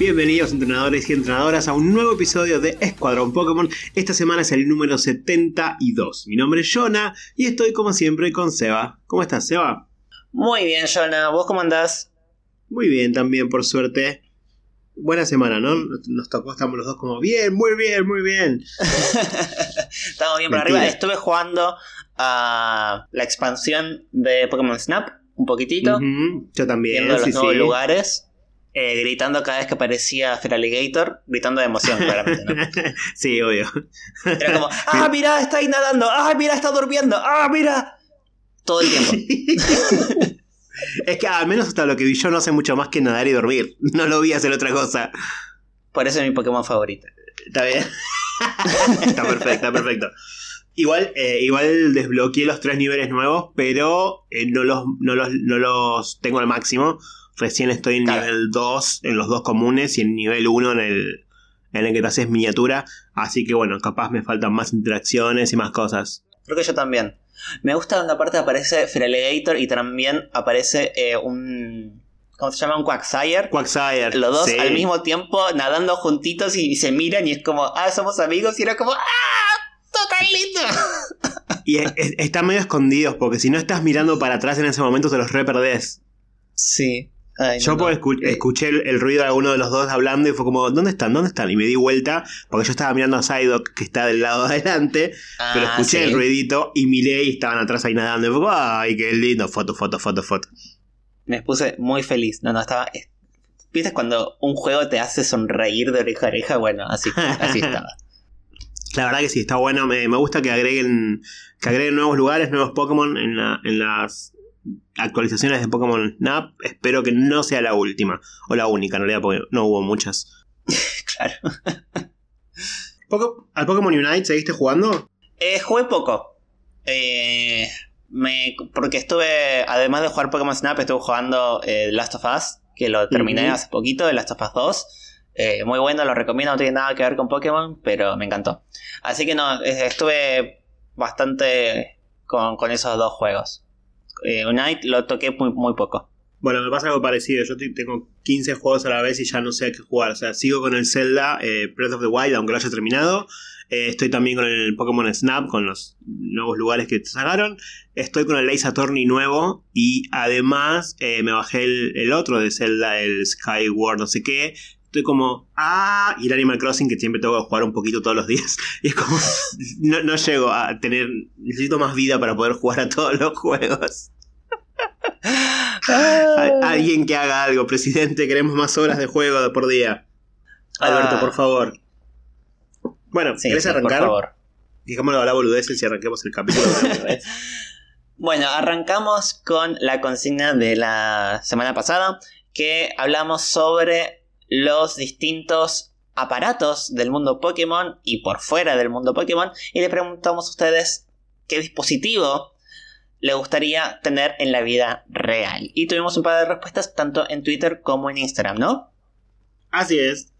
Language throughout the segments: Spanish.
Bienvenidos entrenadores y entrenadoras a un nuevo episodio de Escuadrón Pokémon. Esta semana es el número 72. Mi nombre es Jonah y estoy como siempre con Seba. ¿Cómo estás, Seba? Muy bien, Jonah. ¿Vos cómo andás? Muy bien, también por suerte. Buena semana, ¿no? Nos tocó, estamos los dos como bien, muy bien, muy bien. estamos bien por arriba. Estuve jugando a la expansión de Pokémon Snap un poquitito. Yo también. Viendo los nuevos lugares. Eh, gritando cada vez que aparecía Feraligator, gritando de emoción, claramente, ¿no? sí, obvio. Era como, ¡ah, mira, está ahí nadando! ¡ah, mira, está durmiendo! ¡ah, mira! Todo el tiempo. es que al menos hasta lo que vi yo no hace mucho más que nadar y dormir. No lo vi hacer otra cosa. Por eso es mi Pokémon favorito. Está bien. está perfecto, está perfecto. Igual, eh, igual desbloqueé los tres niveles nuevos, pero eh, no, los, no, los, no los tengo al máximo. Recién estoy en nivel 2 en los dos comunes y en nivel 1 en el, en el que te haces miniatura. Así que bueno, capaz me faltan más interacciones y más cosas. Creo que yo también. Me gusta donde aparte aparece Feraligator y también aparece eh, un. ¿Cómo se llama? Un Quagsire. Quagsire. Los dos al mismo tiempo nadando juntitos y, se miran y es como, ah, somos amigos. Y era como, ah, total lindo. y están medio escondidos porque si no estás mirando para atrás en ese momento te los re perdés. Sí. Yo escuché el, ruido de alguno de los dos hablando y fue como, ¿dónde están? ¿Dónde están? Y me di vuelta porque yo estaba mirando a Psyduck que está del lado de adelante, pero ah, escuché el ruidito y miré y estaban atrás ahí nadando. Y fue, ¡ay, qué lindo! Foto, foto, foto, foto. Me puse muy feliz. No, no, estaba. ¿Viste cuando un juego te hace sonreír de oreja a oreja? Bueno, así, así estaba. La verdad que sí, está bueno. Me, gusta que agreguen, que agreguen nuevos lugares, nuevos Pokémon en, en las actualizaciones de Pokémon Snap. Espero que no sea la última o la única, en realidad, porque no hubo muchas. claro. ¿Al Pokémon Unite seguiste jugando? Eh, jugué poco. Eh, me, porque estuve, además de jugar Pokémon Snap, estuve jugando eh, Last of Us, que lo terminé hace poquito, The Last of Us 2. Eh, muy bueno, lo recomiendo, no tiene nada que ver con Pokémon, pero me encantó. Así que no, estuve bastante con, con esos dos juegos eh, Unite lo toqué muy, poco. Bueno, me pasa algo parecido. Yo tengo 15 juegos a la vez y ya no sé a qué jugar. O sea, sigo con el Zelda eh, Breath of the Wild, aunque lo haya terminado. Eh, estoy también con el Pokémon Snap, con los nuevos lugares que sacaron. Estoy con el Ace Attorney nuevo. Y además me bajé el, otro de Zelda, el Skyward, no sé qué estoy como, ah, y el Animal Crossing que siempre tengo que jugar un poquito todos los días. Y es como, no, llego a tener, necesito más vida para poder jugar a todos los juegos. Alguien que haga algo, presidente, queremos más horas de juego por día. Alberto, por ah. favor. Bueno, ¿querés arrancar? Por favor. Digámoslo a la boludez si arranquemos el capítulo. bueno, arrancamos con la consigna de la semana pasada, que hablamos sobre los distintos aparatos del mundo Pokémon y por fuera del mundo Pokémon y le preguntamos a ustedes qué dispositivo le gustaría tener en la vida real. Y tuvimos un par de respuestas tanto en Twitter como en Instagram, ¿no? Así es.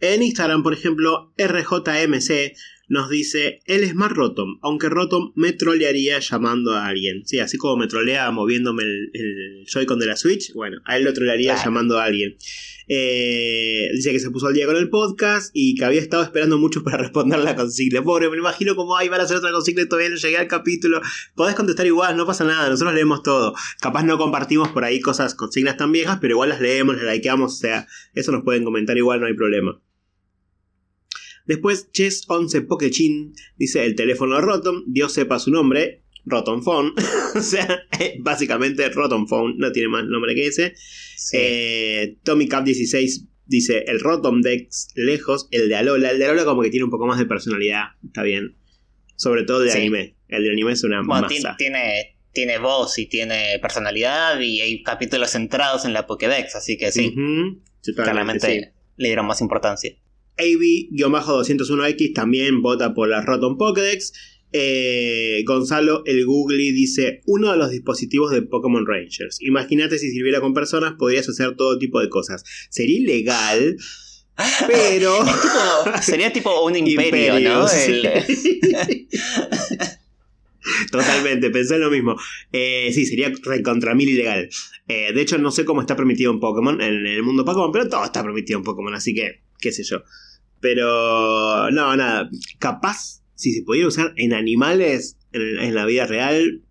En Instagram, por ejemplo, RJMC nos dice, él es más Rotom, aunque Rotom me trolearía llamando a alguien. Sí, así como me trolea moviéndome el, Joy-Con de la Switch, bueno, a él lo trolearía llamando a alguien. Eh, dice que se puso al día con el podcast y que había estado esperando mucho para responder la consigna. Pobre, me imagino como, ay, van a hacer otra consigna todavía no llegué al capítulo. Podés contestar igual, no pasa nada, nosotros leemos todo. Capaz no compartimos por ahí cosas, consignas tan viejas, pero igual las leemos, las likeamos, o sea, eso nos pueden comentar igual, no hay problema. Después, Chess11 Pokechin dice el teléfono Rotom, Dios sepa su nombre, Rotom Phone. o sea, básicamente Rotom Phone, no tiene más nombre que ese. Eh, Tommy Cap 16 dice el Rotom Dex lejos, el de Alola. El de Alola como que tiene un poco más de personalidad, está bien. Sobre todo de anime. El de anime es una masa. Tiene, tiene voz y tiene personalidad y hay capítulos centrados en la Pokédex, así que sí. claramente le dieron más importancia. AB-201X también vota por la Rotom Pokédex. Eh, Gonzalo, el Googly, dice: Uno de los dispositivos de Pokémon Rangers. Imagínate si sirviera con personas, podrías hacer todo tipo de cosas. Sería ilegal. Pero. sería tipo un imperio, ¿no? Totalmente, pensé lo mismo. Eh, sí, sería recontra mil ilegal. Eh, de hecho, no sé cómo está permitido en Pokémon, en el mundo Pokémon, pero todo está permitido en Pokémon, así que, qué sé yo. Pero, no, nada, capaz, si se pudiera usar en animales, en, la vida real,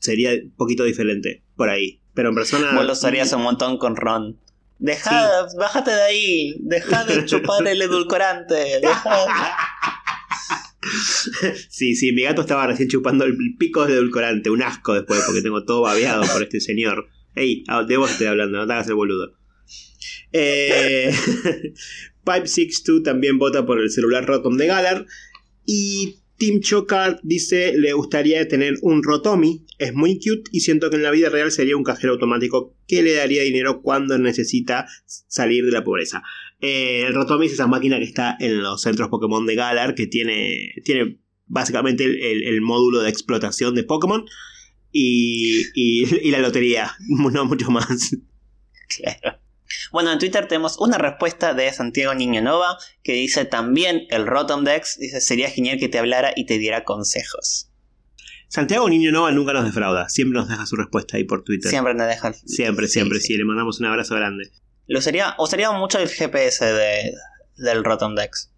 sería un poquito diferente, por ahí. Pero en persona... Vos lo usarías un montón con Ron. Deja, bájate de ahí, deja de chupar el edulcorante. sí, sí, mi gato estaba recién chupando el pico de edulcorante, un asco después porque tengo todo babeado por este señor. Ey, ah, de vos estoy hablando, no te hagas el boludo. Eh, Pipe62 también vota por el celular Rotom de Galar. Y Tim Chocard dice le gustaría tener un Rotomi, es muy cute y siento que en la vida real sería un cajero automático que le daría dinero cuando necesita salir de la pobreza. Eh, el Rotomi es esa máquina que está en los centros Pokémon de Galar, que tiene, tiene básicamente el, módulo de explotación de Pokémon y, y, la lotería, no mucho más. Claro. Bueno, en Twitter tenemos una respuesta de Santiago Niño Nova que dice también el Rotom Dex, dice sería genial que te hablara y te diera consejos. Santiago Niño Nova nunca nos defrauda, siempre nos deja su respuesta ahí por Twitter. Siempre nos deja. Siempre, siempre, sí, le mandamos un abrazo grande. Lo usaría, usaría mucho el GPS de, del Rotom Dex.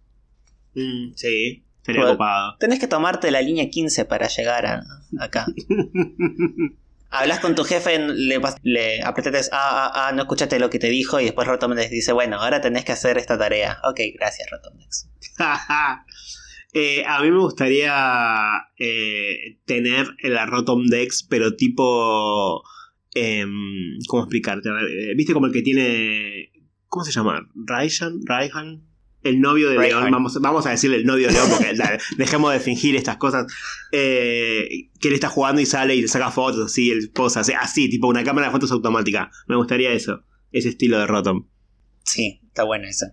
Mm, sí, sería ocupado. Tenés que tomarte la línea 15 para llegar a, acá. Hablas con tu jefe, le, le apretates, ah, ah, ah, no escuchaste lo que te dijo y después Rotomdex dice, bueno, ahora tenés que hacer esta tarea. Ok, gracias Rotomdex. eh, a mí me gustaría eh, tener el Rotomdex, pero tipo... Em, ¿Cómo explicarte? Eh, ¿Viste como el que tiene... ¿Cómo se llama? ¿Raihan? ¿Raihan? El novio de León, vamos, vamos a decirle el novio de León porque dejemos de fingir estas cosas, eh, que él está jugando y sale y le saca fotos así, el posa, así, tipo una cámara de fotos automática. Me gustaría eso, ese estilo de Rotom. Sí, está bueno eso.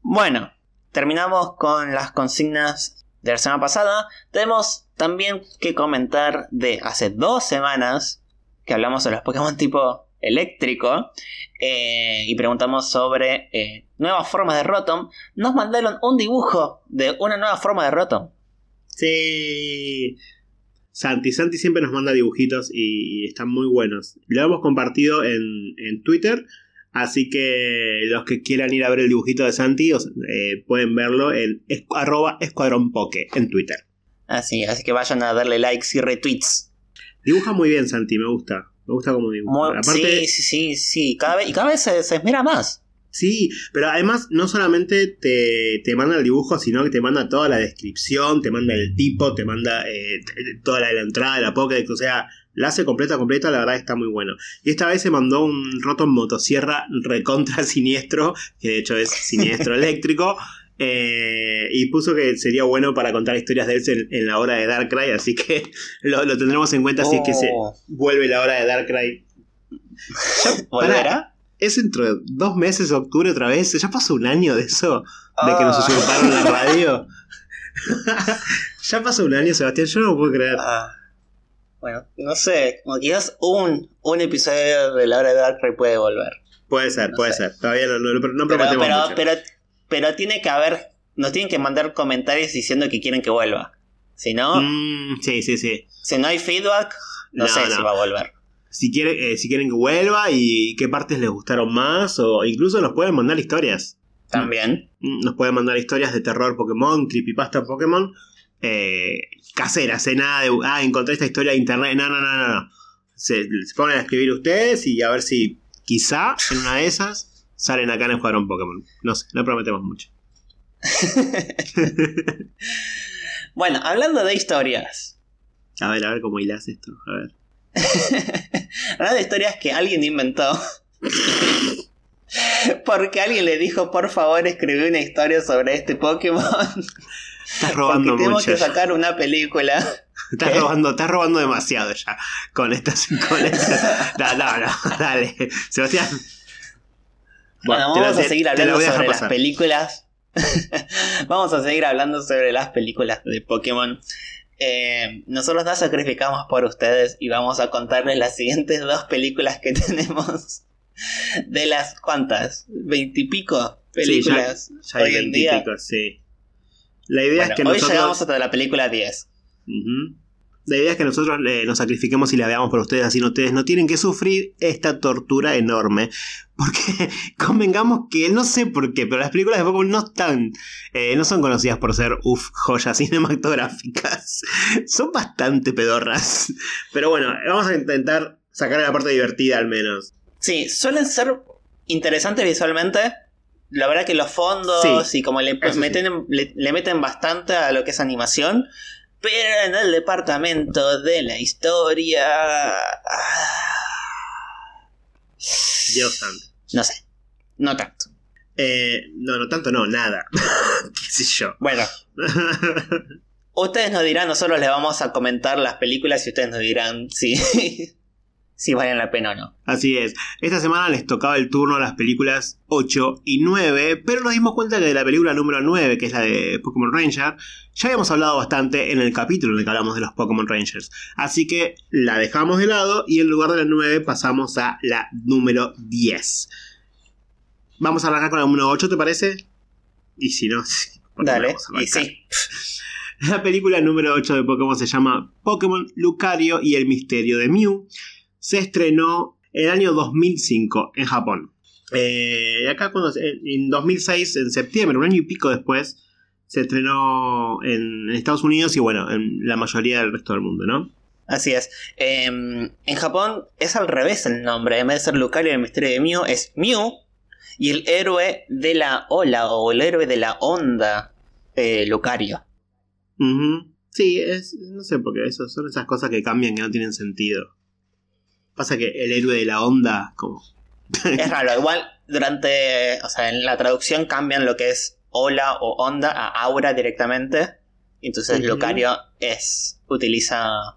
Bueno, terminamos con las consignas de la semana pasada. Tenemos también que comentar de hace dos semanas que hablamos de los Pokémon tipo eléctrico eh, y preguntamos sobre eh, nuevas formas de Rotom, nos mandaron un dibujo de una nueva forma de Rotom. Sí. Santi, Santi siempre nos manda dibujitos y, están muy buenos. Lo hemos compartido en, Twitter, así que los que quieran ir a ver el dibujito de Santi eh, pueden verlo en arroba escuadronpoke en Twitter. Así, así que vayan a darle likes y retweets. Dibuja muy bien Santi, me gusta. Me gusta como dibuja. sí, sí, sí, sí. Cada vez, y cada vez se, esmera más. Sí, pero además no solamente te, te, manda el dibujo, sino que te manda toda la descripción, te manda el tipo, te manda eh, toda la, la, entrada de la Pokédex, o sea, la hace completa, completa, la verdad está muy bueno. Y esta vez se mandó un Rotom motosierra recontra siniestro, que de hecho es siniestro eléctrico, eh, y puso que sería bueno para contar historias de él en, la hora de Darkrai, así que lo, tendremos en cuenta si es que se oh. vuelve la hora de Darkrai. ¿Volverá? Es dentro de dos meses, octubre otra vez. Ya pasó un año de eso, de que nos ah. usurparon la radio. ya pasó un año, Sebastián, yo no lo puedo creer. Ah. Bueno, no sé, como quizás un, un episodio de la hora de Darkrai puede volver. Puede ser, puede ser. Todavía no, no, prometemos mucho. Pero pero tiene que haber, nos tienen que mandar comentarios diciendo que quieren que vuelva. Si no, mm, sí, sí, sí. Si no hay feedback, no, sé si va a volver. Si, quiere, eh, si quieren que vuelva y qué partes les gustaron más, o incluso nos pueden mandar historias. También. Mm, nos pueden mandar historias de terror Pokémon, creepypasta Pokémon, eh, caseras, eh, nada de, ah, encontré esta historia de internet, no, no, no, no. no. Se, se ponen a escribir ustedes y a ver si quizá en una de esas salen acá en el Escuadrón Pokémon. No sé, no prometemos mucho. bueno, hablando de historias. A ver, a ver cómo hilas esto. A ver. hablando de historias que alguien inventó. Porque alguien le dijo, por favor, escribí una historia sobre este Pokémon. Estás robando Porque tenemos que sacar una película. Estás robando, estás robando demasiado ya con estas. Con estas. No, no, no, dale. Sebastián, bueno, vamos a seguir hablando sobre las películas. vamos a seguir hablando sobre las películas de Pokémon. Eh, nosotros nos sacrificamos por ustedes y vamos a contarles las siguientes dos películas que tenemos. De las cuantas, veintipico películas hoy en día. Sí. La idea es que hoy llegamos hasta la película 10. La idea es que nosotros eh, nos sacrifiquemos y la veamos por ustedes, así ustedes no tienen que sufrir esta tortura enorme. Porque convengamos que no sé por qué, pero las películas de Pokémon no están, eh, no son conocidas por ser, uff, joyas cinematográficas. son bastante pedorras. Pero bueno, vamos a intentar sacar la parte divertida al menos. Sí, suelen ser interesantes visualmente. La verdad que los fondos y como le meten, le meten bastante a lo que es animación. Pero en el departamento de la historia. Ah, Dios santo. No sé. No tanto. Eh, no, no tanto, no, nada. ¿Qué sé yo? Bueno. ustedes nos dirán, nosotros les vamos a comentar las películas y ustedes nos dirán si, si valen la pena o no. Así es. Esta semana les tocaba el turno a las películas 8 y 9, pero nos dimos cuenta que de la película número 9, que es la de Pokémon Ranger, ya habíamos hablado bastante en el capítulo en el que hablamos de los Pokémon Rangers. Así que la dejamos de lado y en lugar de la 9 pasamos a la número 10. Vamos a arrancar con la número 8, ¿te parece? Y si no, Dale, y sí. La película número 8 de Pokémon se llama Pokémon Lucario y el misterio de Mew se estrenó el año 2005 en Japón. Eh, acá cuando en 2006, en septiembre, un año y pico después, se estrenó en Estados Unidos y bueno, en la mayoría del resto del mundo, ¿no? Así es. Em, en Japón es al revés el nombre. En vez de ser Lucario el misterio de Mew, es Mew. Y el héroe de la ola o el héroe de la onda, eh, Lucario. Sí, es, no sé, porque eso son esas cosas que cambian que no tienen sentido. Pasa que el héroe de la onda, como. es raro, igual durante. O sea, en la traducción cambian lo que es ola o onda a aura directamente. Entonces Lucario es. utiliza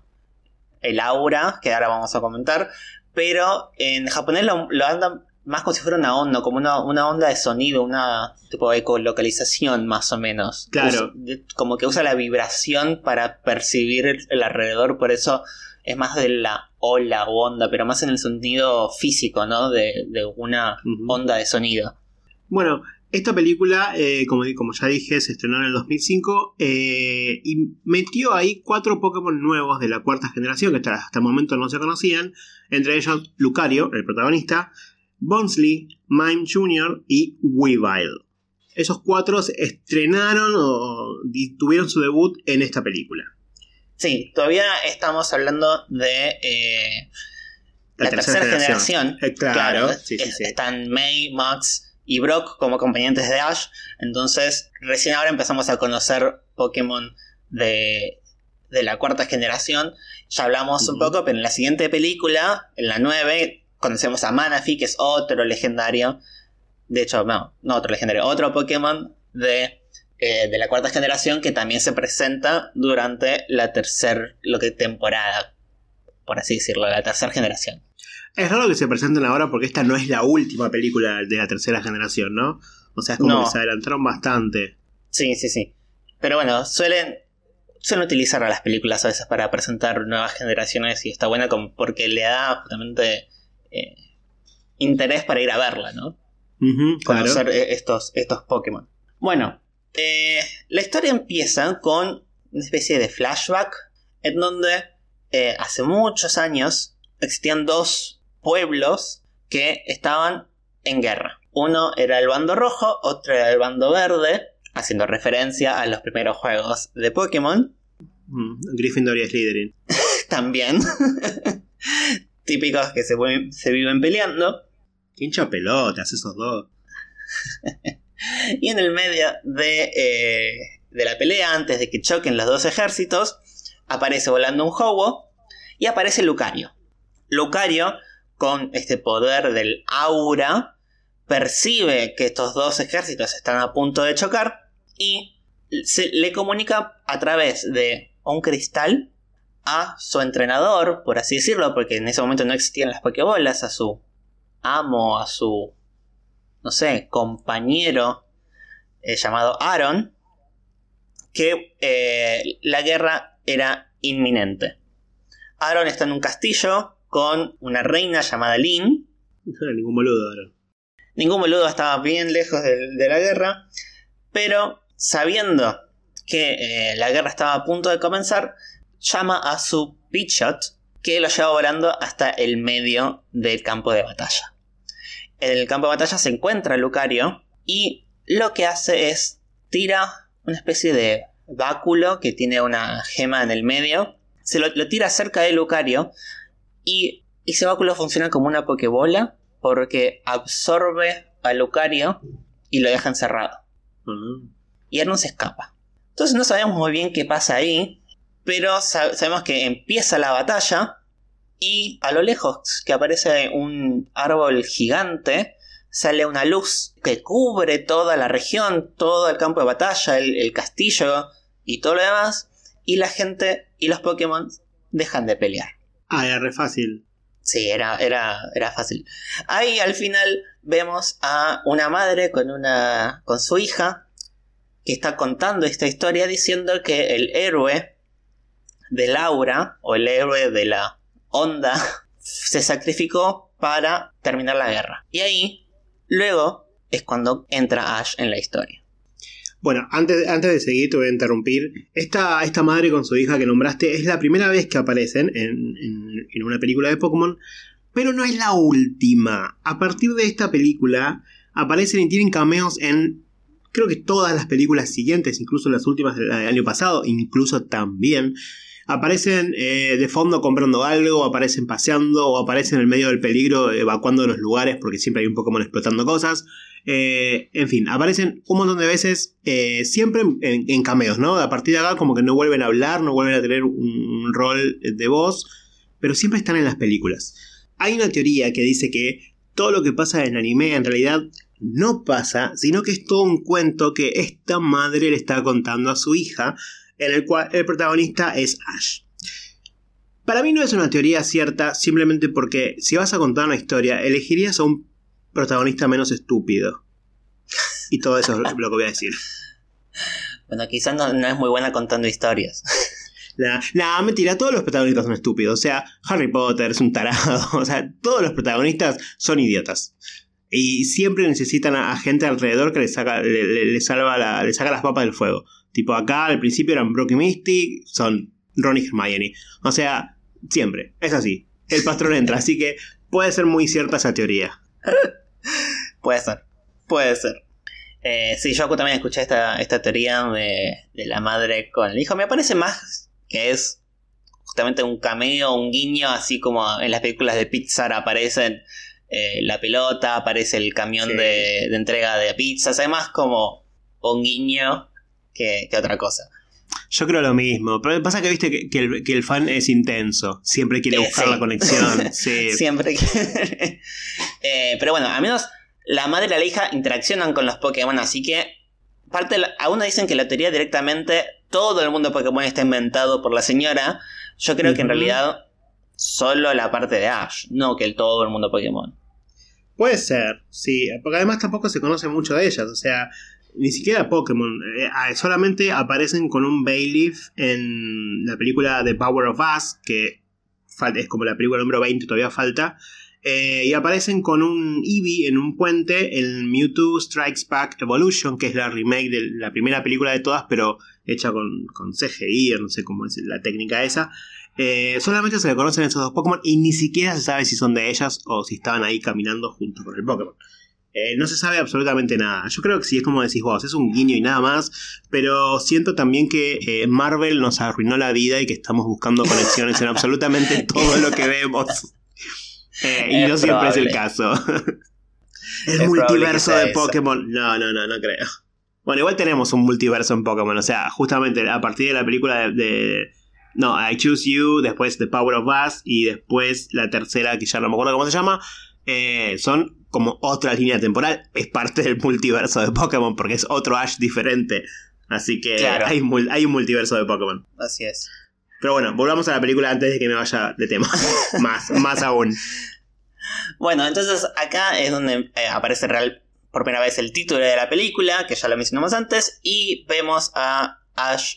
el aura, que ahora vamos a comentar. Pero en japonés lo, andan más como si fuera una onda, como una, onda de sonido, una tipo de ecolocalización más o menos. Claro. como que usa la vibración para percibir el alrededor, por eso es más de la ola o onda, pero más en el sentido físico, ¿no? De, una onda de sonido. Bueno, esta película, eh, como, como, ya dije, se estrenó en el 2005 eh, y metió ahí cuatro Pokémon nuevos de la cuarta generación que hasta, hasta el momento no se conocían, entre ellos Lucario, el protagonista, Bonsley, Mime Jr. y Weavile. Esos cuatro estrenaron o tuvieron su debut en esta película. Sí, todavía estamos hablando de eh, la, tercera, generación. Eh, claro, están May, Max y Brock como acompañantes de Ash. Entonces, recién ahora empezamos a conocer Pokémon de, la cuarta generación. Ya hablamos un poco, pero en la siguiente película, en la 9, conocemos a Manaphy, que es otro legendario. De hecho, no, no otro legendario, otro Pokémon de eh, de la cuarta generación que también se presenta durante la tercera temporada, por así decirlo, la tercera generación. Es raro que se presenten ahora porque esta no es la última película de la tercera generación, ¿no? O sea, es como que se adelantaron bastante. Sí, sí, sí. Pero bueno, suelen, suelen utilizar a las películas a veces para presentar nuevas generaciones y está buena porque le da justamente eh, interés para ir a verla, ¿no? Conocer e-, estos, estos Pokémon. Bueno, eh, la historia empieza con una especie de flashback en donde eh, hace muchos años existían dos pueblos que estaban en guerra. Uno era el bando rojo, otro era el bando verde, haciendo referencia a los primeros juegos de Pokémon. Mm, Gryffindor y Slytherin. También. Típicos que se, se viven peleando. ¿Qué hincha pelotas esos dos? y en el medio de, eh, de la pelea, antes de que choquen los dos ejércitos, aparece volando un Hobo y aparece Lucario. Lucario, con este poder del aura, percibe que estos dos ejércitos están a punto de chocar y se le comunica a través de un cristal a su entrenador, por así decirlo, porque en ese momento no existían las Pokébolas, a su amo, a su no sé, compañero eh, llamado Aaron, que eh, la guerra era inminente. Aaron está en un castillo con una reina llamada Lynn. ningún boludo, Aaron. Ningún boludo estaba bien lejos de, la guerra, pero sabiendo que eh, la guerra estaba a punto de comenzar, llama a su Pitchot que lo lleva volando hasta el medio del campo de batalla. En el campo de batalla se encuentra Lucario y lo que hace es tira una especie de báculo que tiene una gema en el medio, se lo, tira cerca de Lucario y ese báculo funciona como una pokebola porque absorbe a Lucario y lo deja encerrado. Mm. Y él no se escapa. Entonces no sabemos muy bien qué pasa ahí, pero sabemos que empieza la batalla y a lo lejos que aparece un árbol gigante, sale una luz que cubre toda la región, todo el campo de batalla, el, castillo y todo lo demás, y la gente y los Pokémon dejan de pelear. Ah, era re fácil. Sí, era, era, era fácil. Ahí al final vemos a una madre con, una, con su hija que está contando esta historia diciendo que el héroe de Laura, o el héroe de la onda, se sacrificó para terminar la guerra. Y ahí, luego, es cuando entra Ash en la historia. Bueno, antes, antes de seguir te voy a interrumpir. Esta, esta madre con su hija que nombraste es la primera vez que aparecen en, en una película de Pokémon, pero no es la última. A partir de esta película aparecen y tienen cameos en creo que todas las películas siguientes, incluso las últimas del año pasado, incluso también, aparecen eh, de fondo comprando algo, aparecen paseando, o aparecen en el medio del peligro evacuando los lugares, porque siempre hay un Pokémon explotando cosas. Eh, en fin, aparecen un montón de veces, eh, siempre en, cameos, ¿no? A partir de acá como que no vuelven a hablar, no vuelven a tener un rol de voz, pero siempre están en las películas. Hay una teoría que dice que todo lo que pasa en anime en realidad no pasa, sino que es todo un cuento que esta madre le está contando a su hija, en el cual el protagonista es Ash. Para mí no es una teoría cierta, simplemente porque si vas a contar una historia, elegirías a un protagonista menos estúpido. Y todo eso es lo que voy a decir. Bueno, quizás no, es muy buena contando historias. Nada, mentira, todos los protagonistas son estúpidos. O sea, Harry Potter es un tarado. O sea, todos los protagonistas son idiotas. Y siempre necesitan a, gente alrededor que le saca, le, salva le saca las papas del fuego. Tipo acá al principio eran Brock y Misty, son Ron y Hermione. O sea, siempre, es así. El patrón entra, así que puede ser muy cierta esa teoría. puede ser, puede ser. Eh, sí, yo también escuché esta, esta teoría de, de, la madre con el hijo. Me parece más que es justamente un cameo, un guiño, así como en las películas de Pixar aparecen eh, la pelota, aparece el camión de, entrega de pizzas, además como un guiño que, otra cosa. Yo creo lo mismo, pero pasa que viste que, el, fan es intenso, siempre quiere eh, buscar la conexión. Siempre quiere. Eh, pero bueno, al menos la madre y la hija interaccionan con los Pokémon, así que parte algunos dicen que la teoría directamente todo el mundo Pokémon está inventado por la señora. Yo creo que en realidad solo la parte de Ash, no que el todo el mundo Pokémon. Puede ser, sí, porque además tampoco se conoce mucho de ellas, o sea, ni siquiera Pokémon, eh, ah, solamente aparecen con un Bailiff en la película The Power of Us, que es como la película número 20, todavía falta, eh, y aparecen con un Eevee en un puente en Mewtwo Strikes Back Evolution, que es la remake de la primera película de todas, pero hecha con, con CGI, no sé cómo es la técnica esa. Eh, solamente se le conocen esos dos Pokémon y ni siquiera se sabe si son de ellas o si estaban ahí caminando junto con el Pokémon. Eh, no se sabe absolutamente nada. Yo creo que sí es como decís vos, es un guiño y nada más. Pero siento también que eh, Marvel nos arruinó la vida y que estamos buscando conexiones en absolutamente todo lo que vemos. y no siempre es el caso. el multiverso de Pokémon. No, no, no, no creo. Bueno, igual tenemos un multiverso en Pokémon. O sea, justamente a partir de la película de no, I Choose You, después The Power of Us y después la tercera que ya no me acuerdo cómo se llama. Eh, son como otra línea temporal. Es parte del multiverso de Pokémon porque es otro Ash diferente. Así que hay, un multiverso de Pokémon. Así es. Pero bueno, volvamos a la película antes de que me vaya de tema. más, más aún. Bueno, entonces acá es donde eh, aparece real por primera vez el título de la película, que ya lo mencionamos antes, y vemos a Ash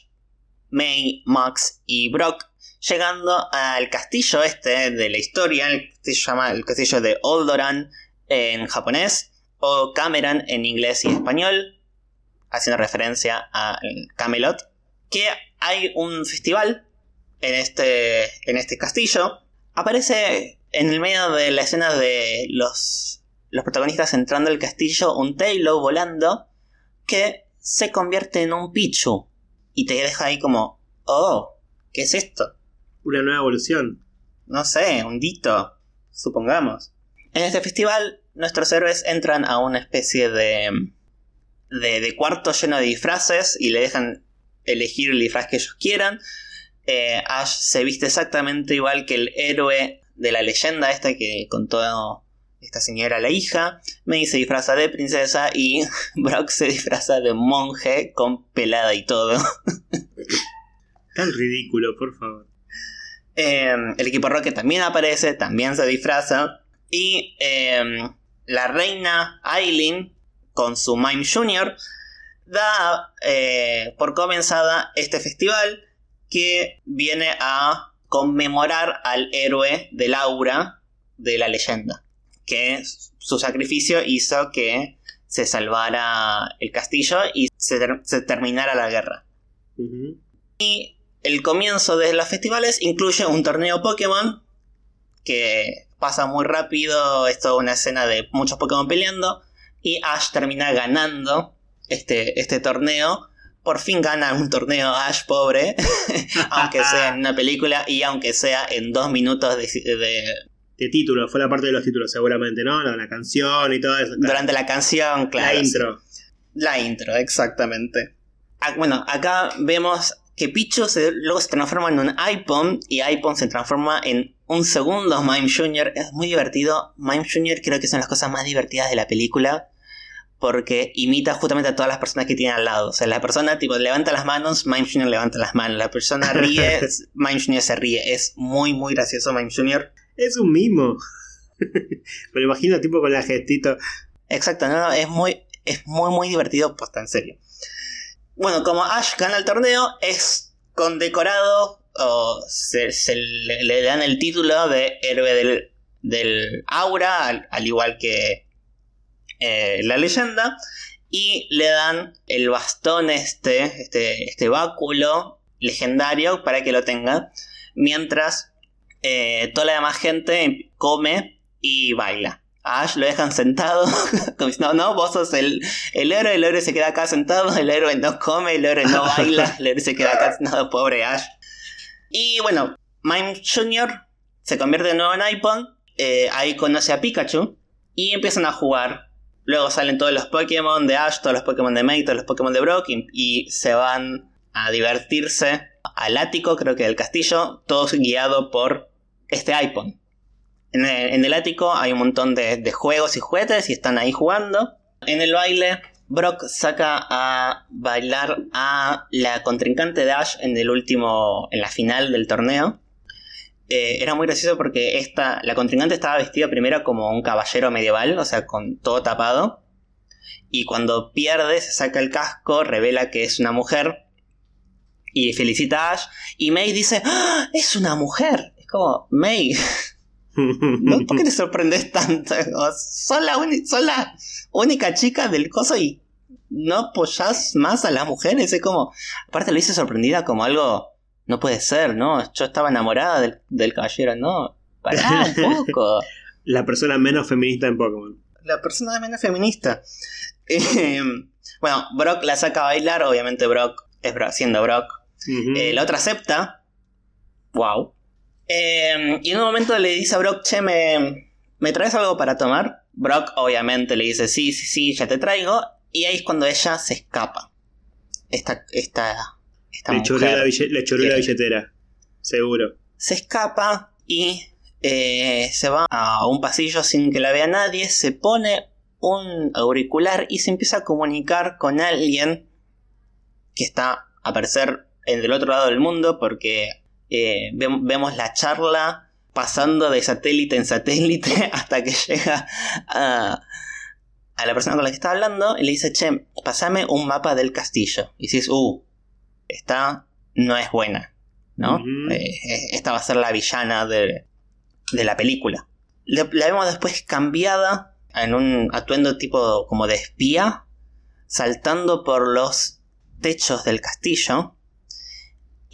May, Max y Brock, llegando al castillo este de la historia, el castillo se llama el castillo de Oldoran en japonés, o Cameron en inglés y español, haciendo referencia a Camelot, que hay un festival en este, en este castillo, aparece en el medio de la escena de los, los protagonistas entrando al castillo un Tailo volando que se convierte en un Pichu y te deja ahí como, oh, ¿qué es esto? Una nueva evolución. No sé, un dito, supongamos. En este festival, nuestros héroes entran a una especie de, de, de cuarto lleno de disfraces y le dejan elegir el disfraz que ellos quieran. Eh, Ash se viste exactamente igual que el héroe de la leyenda esta que contó esta señora la hija. May se disfraza de princesa y Brock se disfraza de monje con pelada y todo. Tan ridículo, por favor. Em, el equipo Rocket también aparece, también se disfraza. Y em, la reina Aileen, con su Mime Junior, da eh, por comenzada este festival que viene a conmemorar al héroe de Laura de la leyenda, que su sacrificio hizo que se salvara el castillo y se, terminara la guerra. Y el comienzo de los festivales incluye un torneo Pokémon que pasa muy rápido, es toda una escena de muchos Pokémon peleando y Ash termina ganando este, este torneo. Por fin gana un torneo Ash pobre, aunque sea en una película y aunque sea en dos minutos de, de... título, fue la parte de los títulos seguramente, ¿no? La, canción y todo eso. Durante la canción, claro. La intro. La intro, exactamente. Ah, bueno, acá vemos que Pichu se, luego se transforma en un iPhone y iPhone se transforma en un segundo Mime Junior. Es muy divertido. Mime Junior creo que son las cosas más divertidas de la película porque imita justamente a todas las personas que tiene al lado. O sea, la persona tipo levanta las manos, Mime Junior levanta las manos. La persona ríe, Mime Junior se ríe. Es muy, muy gracioso Mime Junior. Es un mimo. Me lo imagino tipo con la gestito. Exacto, no, no, es muy, es muy, muy divertido, pues en serio. Bueno, como Ash gana el torneo, es condecorado o se, le, dan el título de héroe del, aura, al, igual que eh, la leyenda, y le dan el bastón este, este, este báculo legendario para que lo tenga, mientras eh, toda la demás gente come y baila. Ash lo dejan sentado, no, no, vos sos el, el héroe, el héroe se queda acá sentado, el héroe no come, el héroe no baila, el héroe se queda acá sentado, pobre Ash. Y bueno, Mime Jr. se convierte de nuevo en iPhone, eh, ahí conoce a Pikachu y empiezan a jugar. Luego salen todos los Pokémon de Ash, todos los Pokémon de May, todos los Pokémon de Brock y, se van a divertirse al ático, creo que del castillo, todos guiados por este iPhone. En el, ático hay un montón de, juegos y juguetes y están ahí jugando. En el baile, Brock saca a bailar a la contrincante de Ash en el último. en la final del torneo. Eh, era muy gracioso porque esta, la contrincante estaba vestida primero como un caballero medieval, o sea, con todo tapado. Y cuando pierde, se saca el casco, revela que es una mujer. Y felicita a Ash. Y May dice: ¡Ah! ¡Es una mujer! Es como, May, ¿Por qué te sorprendes tanto? Son la, única chica del coso y no apoyás más a las mujeres. Es como. Aparte lo hice sorprendida como algo. No puede ser, ¿no? Yo estaba enamorada del, caballero, ¿no? Pará un poco. La persona menos feminista en Pokémon. La persona menos feminista. Em, bueno, Brock la saca a bailar. Obviamente Brock es siendo Brock. Eh, la otra acepta. Wow. Em, y en un momento le dice a Brock, che, ¿me, ¿me traes algo para tomar? Brock obviamente le dice, sí, sí, sí, ya te traigo. Y ahí es cuando ella se escapa. Esta, esta, esta le choró la, la billetera, seguro. Se escapa y eh, se va a un pasillo sin que la vea nadie, se pone un auricular y se empieza a comunicar con alguien que está a parecer en del otro lado del mundo porque eh, vemos la charla pasando de satélite en satélite hasta que llega a, la persona con la que está hablando y le dice, che, pasame un mapa del castillo. Y dices, uh, esta no es buena, ¿no? Eh, esta va a ser la villana de, la película. La, la vemos después cambiada en un atuendo tipo como de espía, saltando por los techos del castillo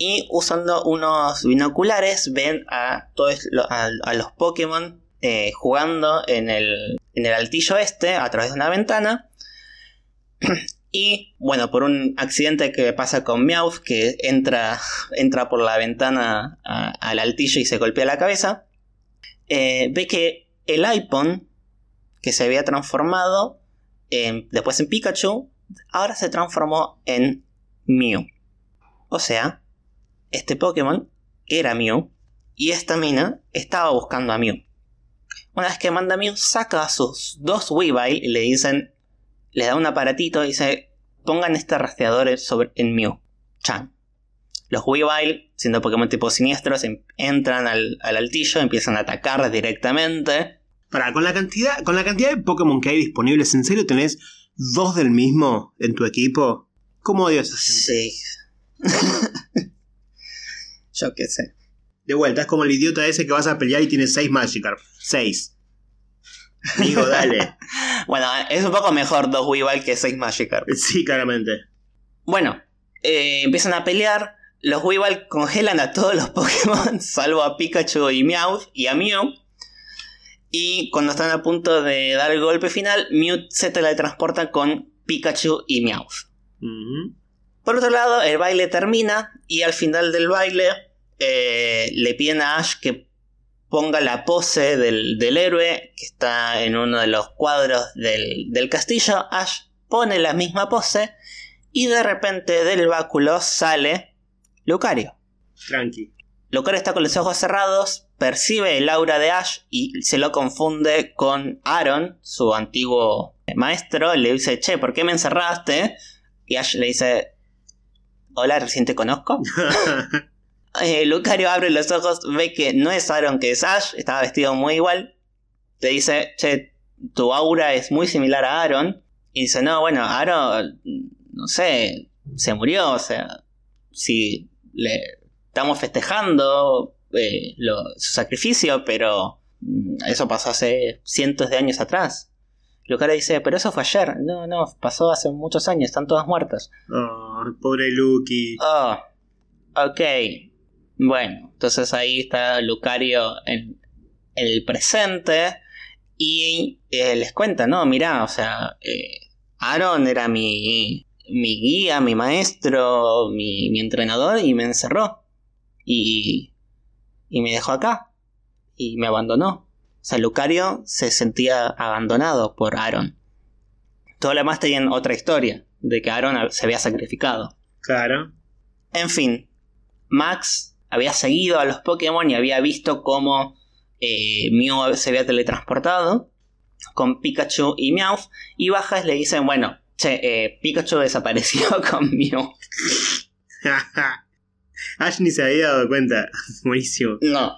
y usando unos binoculares ven a, todos a, los Pokémon eh, jugando en el, en el altillo este a través de una ventana. Y bueno, por un accidente que pasa con Meowth, que entra, entra por la ventana al altillo y se golpea la cabeza, eh, ve que el iPhone, que se había transformado después en Pikachu, ahora se transformó en Mew. O sea, este Pokémon era Mew y esta mina estaba buscando a Mew. Una vez que manda Mew, saca a sus dos Weavile y le dicen, le da un aparatito y dice, pongan este rastreador sobre, en Mew. Chan. Los Weavile, siendo Pokémon tipo siniestros, entran al, al altillo, empiezan a atacar directamente. Para, con la cantidad, con la cantidad de Pokémon que hay disponibles, ¿en serio tenés dos del mismo en tu equipo? ¿Cómo odio esa Sí. Yo qué sé. De vuelta, es como el idiota ese que vas a pelear y tienes seis Magikarp. Seis. Amigo, dale. bueno, es un poco mejor dos Weavile que seis Magikarp. Sí, claramente. Bueno, eh, empiezan a pelear. Los Weavile congelan a todos los Pokémon, salvo a Pikachu y Meowth y a Mew. Y cuando están a punto de dar el golpe final, Mew se teletransporta con Pikachu y Meowth. Por otro lado, el baile termina y al final del baile eh, le piden a Ash que ponga la pose del, héroe que está en uno de los cuadros del, del, castillo. Ash pone la misma pose y de repente del báculo sale Lucario. Tranqui. Lucario está con los ojos cerrados, percibe el aura de Ash y se lo confunde con Aaron, su antiguo maestro. Le dice, che, ¿por qué me encerraste? Y Ash le dice, hola, recién te conozco. Eh, Lucario abre los ojos, ve que no es Aaron, que es Ash, estaba vestido muy igual. Le dice, che, tu aura es muy similar a Aaron. Y dice, no, bueno, Aaron, no sé, se murió, o sea, si le estamos festejando eh, su sacrificio, pero mm, eso pasó hace cientos de años atrás. Lucario dice, pero eso fue ayer. No, no, pasó hace muchos años, están todos muertos. Oh, pobre Lucky. Oh, ok. Bueno, entonces ahí está Lucario en, el presente y eh, les cuenta, no, mirá, o sea, eh, Aaron era mi, mi guía, mi maestro, mi, mi entrenador y me encerró. Y, y me dejó acá. Y me abandonó. O sea, Lucario se sentía abandonado por Aaron. Todo lo demás tenían otra historia, de que Aaron se había sacrificado. Claro. En fin, Max había seguido a los Pokémon y había visto cómo eh, Mew se había teletransportado con Pikachu y Meowth. Y bajas le dicen, bueno, che, eh, Pikachu desapareció con Mew. Ash ni se había dado cuenta. Buenísimo. No.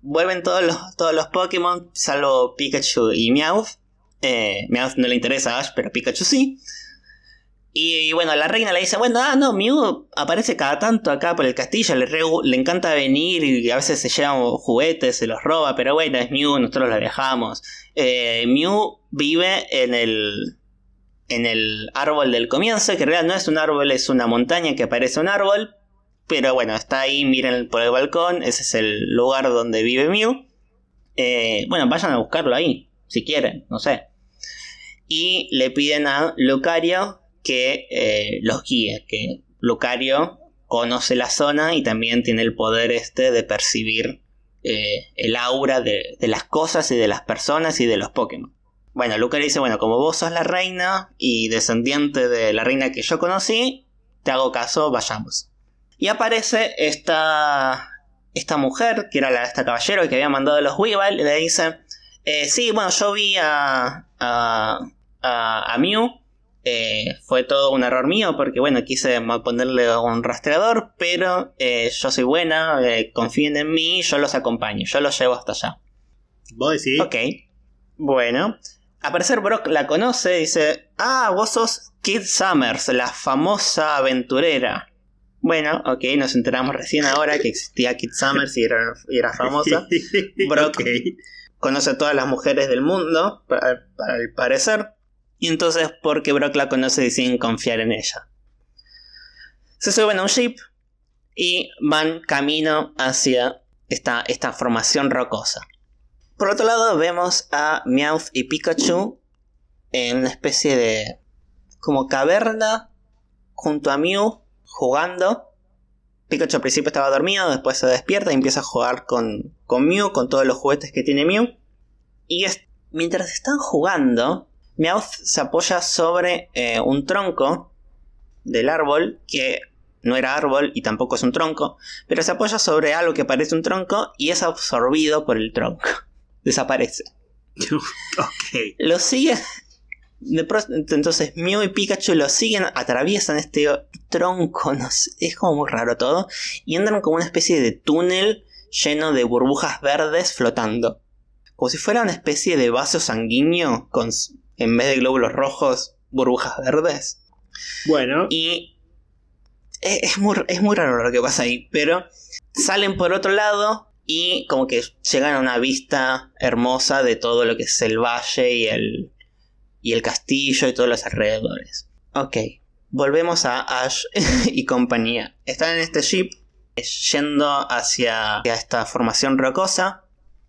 Vuelven todos los, todos los Pokémon, salvo Pikachu y Meowth. Eh, Meowth no le interesa a Ash, pero Pikachu sí. Y, bueno, la reina le dice, bueno, ah, no, Mew aparece cada tanto acá por el castillo, le, le encanta venir y a veces se llevan juguetes, se los roba, pero bueno, es Mew, nosotros la dejamos. Eh, Mew vive en el, en el árbol del comienzo, que en realidad no es un árbol, es una montaña que parece un árbol, pero bueno, está ahí, miren por el balcón, ese es el lugar donde vive Mew. Eh, bueno, vayan a buscarlo ahí, si quieren, no sé. Y le piden a Lucario que eh, los guíe, que Lucario conoce la zona y también tiene el poder este de percibir eh, el aura de, las cosas y de las personas y de los Pokémon. Bueno, Lucario dice, bueno, como vos sos la reina y descendiente de la reina que yo conocí, te hago caso, vayamos. Y aparece esta, esta mujer, que era la, esta caballero que había mandado los Weavile, y le dice, eh, sí, bueno, yo vi a, a, a, a Mew eh, fue todo un error mío porque, bueno, quise ponerle un rastreador, pero eh, yo soy buena, eh, confíen en mí, yo los acompaño, yo los llevo hasta allá. ¿Vos decís? Ok. Bueno. A parecer Brock la conoce, dice, ah, vos sos Kid Summers, la famosa aventurera. Bueno, ok, nos enteramos recién ahora que existía Kid Summers y era, famosa. Brock conoce a todas las mujeres del mundo, para, para el parecer. Y entonces, porque Brock la conoce, deciden confiar en ella. Se suben a un jeep y van camino hacia esta, esta formación rocosa. Por otro lado vemos a Meowth y Pikachu en una especie de como caverna junto a Mew jugando. Pikachu al principio estaba dormido, después se despierta y empieza a jugar con, con Mew, con todos los juguetes que tiene Mew. Y mientras están jugando, Meowth se apoya sobre eh, un tronco del árbol que no era árbol y tampoco es un tronco, pero se apoya sobre algo que parece un tronco y es absorbido por el tronco. Desaparece. ok. Lo sigue. entonces Mew y Pikachu lo siguen, atraviesan este tronco, es como muy raro todo, y entran como una especie de túnel lleno de burbujas verdes flotando. Como si fuera una especie de vaso sanguíneo con, en vez de glóbulos rojos, burbujas verdes. Bueno. Y es, muy, es muy raro lo que pasa ahí, pero salen por otro lado y como que llegan a una vista hermosa de todo lo que es el valle y el, y el castillo y todos los alrededores. Ok, volvemos a Ash y compañía. Están en este jeep yendo hacia, hacia esta formación rocosa.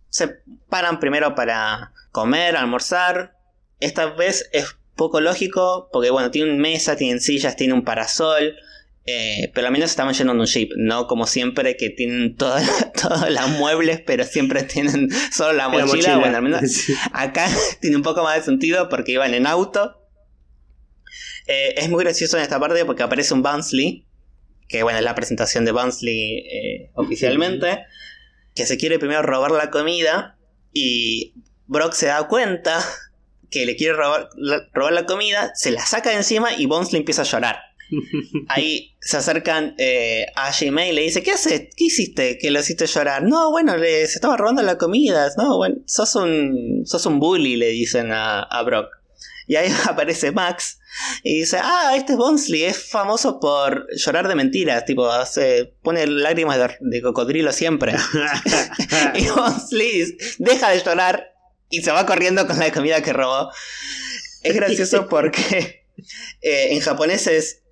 Se paran primero para comer, almorzar. Esta vez es poco lógico porque bueno, tienen mesa, tienen sillas, tienen un parasol. Eh, pero al menos estamos yendo en un jeep, no como siempre que tienen todos los muebles, pero siempre tienen solo la mochila. Bueno, al menos acá tiene un poco más de sentido porque iban en auto. Eh, es muy gracioso en esta parte porque aparece un Bounsley, que bueno, es la presentación de Bounsley eh, oficialmente, que se quiere primero robar la comida y Brock se da cuenta que le quiere robar robar la comida, se la saca de encima y Bounsley empieza a llorar. Ahí se acercan eh, a May y le dice, ¿qué haces? ¿Qué hiciste que lo hiciste llorar? No, bueno, le, se estaba robando la comida. No, bueno, sos un, sos un bully, le dicen a, Brock. Y ahí aparece Max y dice, ah, este es Bonsley, es famoso por llorar de mentiras, tipo, hace, pone lágrimas de, cocodrilo siempre. y Bonsley deja de llorar y se va corriendo con la comida que robó. Es gracioso porque eh, en japonés es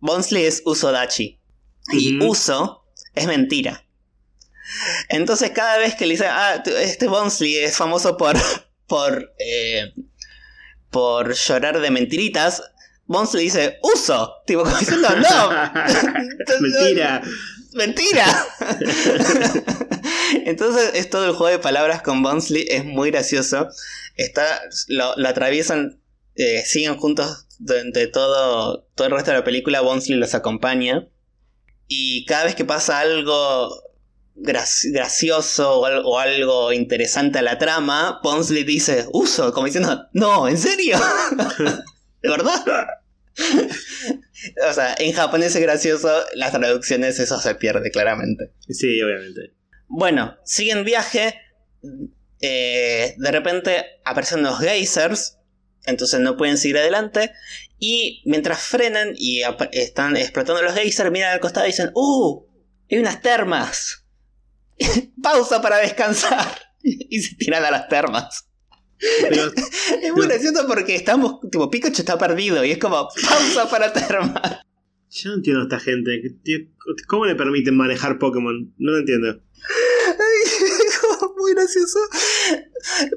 Bonsley es Usodachi. Y uso es mentira. Entonces cada vez que le dice, ah, este Bonsley es famoso por, por, eh, por llorar de mentiritas, Bonsley dice, uso. Tipo, como diciendo, no. mentira. mentira. Entonces es todo el juego de palabras con Bonsley, es muy gracioso. Está, lo, lo atraviesan, eh, siguen juntos durante todo, todo el resto de la película, Bonsley los acompaña. Y cada vez que pasa algo gracioso o algo, interesante a la trama, Bonsley dice, uso, como diciendo, no, ¿en serio? ¿De verdad? o sea, en japonés es gracioso, las traducciones eso se pierde claramente. Sí, obviamente. Bueno, siguen viaje. Eh, de repente aparecen los geysers entonces no pueden seguir adelante. Y mientras frenan y están explotando los geysers, miran al costado y dicen, ¡Uh! Hay unas termas. Pausa para descansar. y se tiran a las termas. es muy gracioso porque estamos, tipo, Pikachu está perdido y es como, pausa para termas. Yo no entiendo a esta gente. ¿Cómo le permiten manejar Pokémon? No lo entiendo. muy gracioso.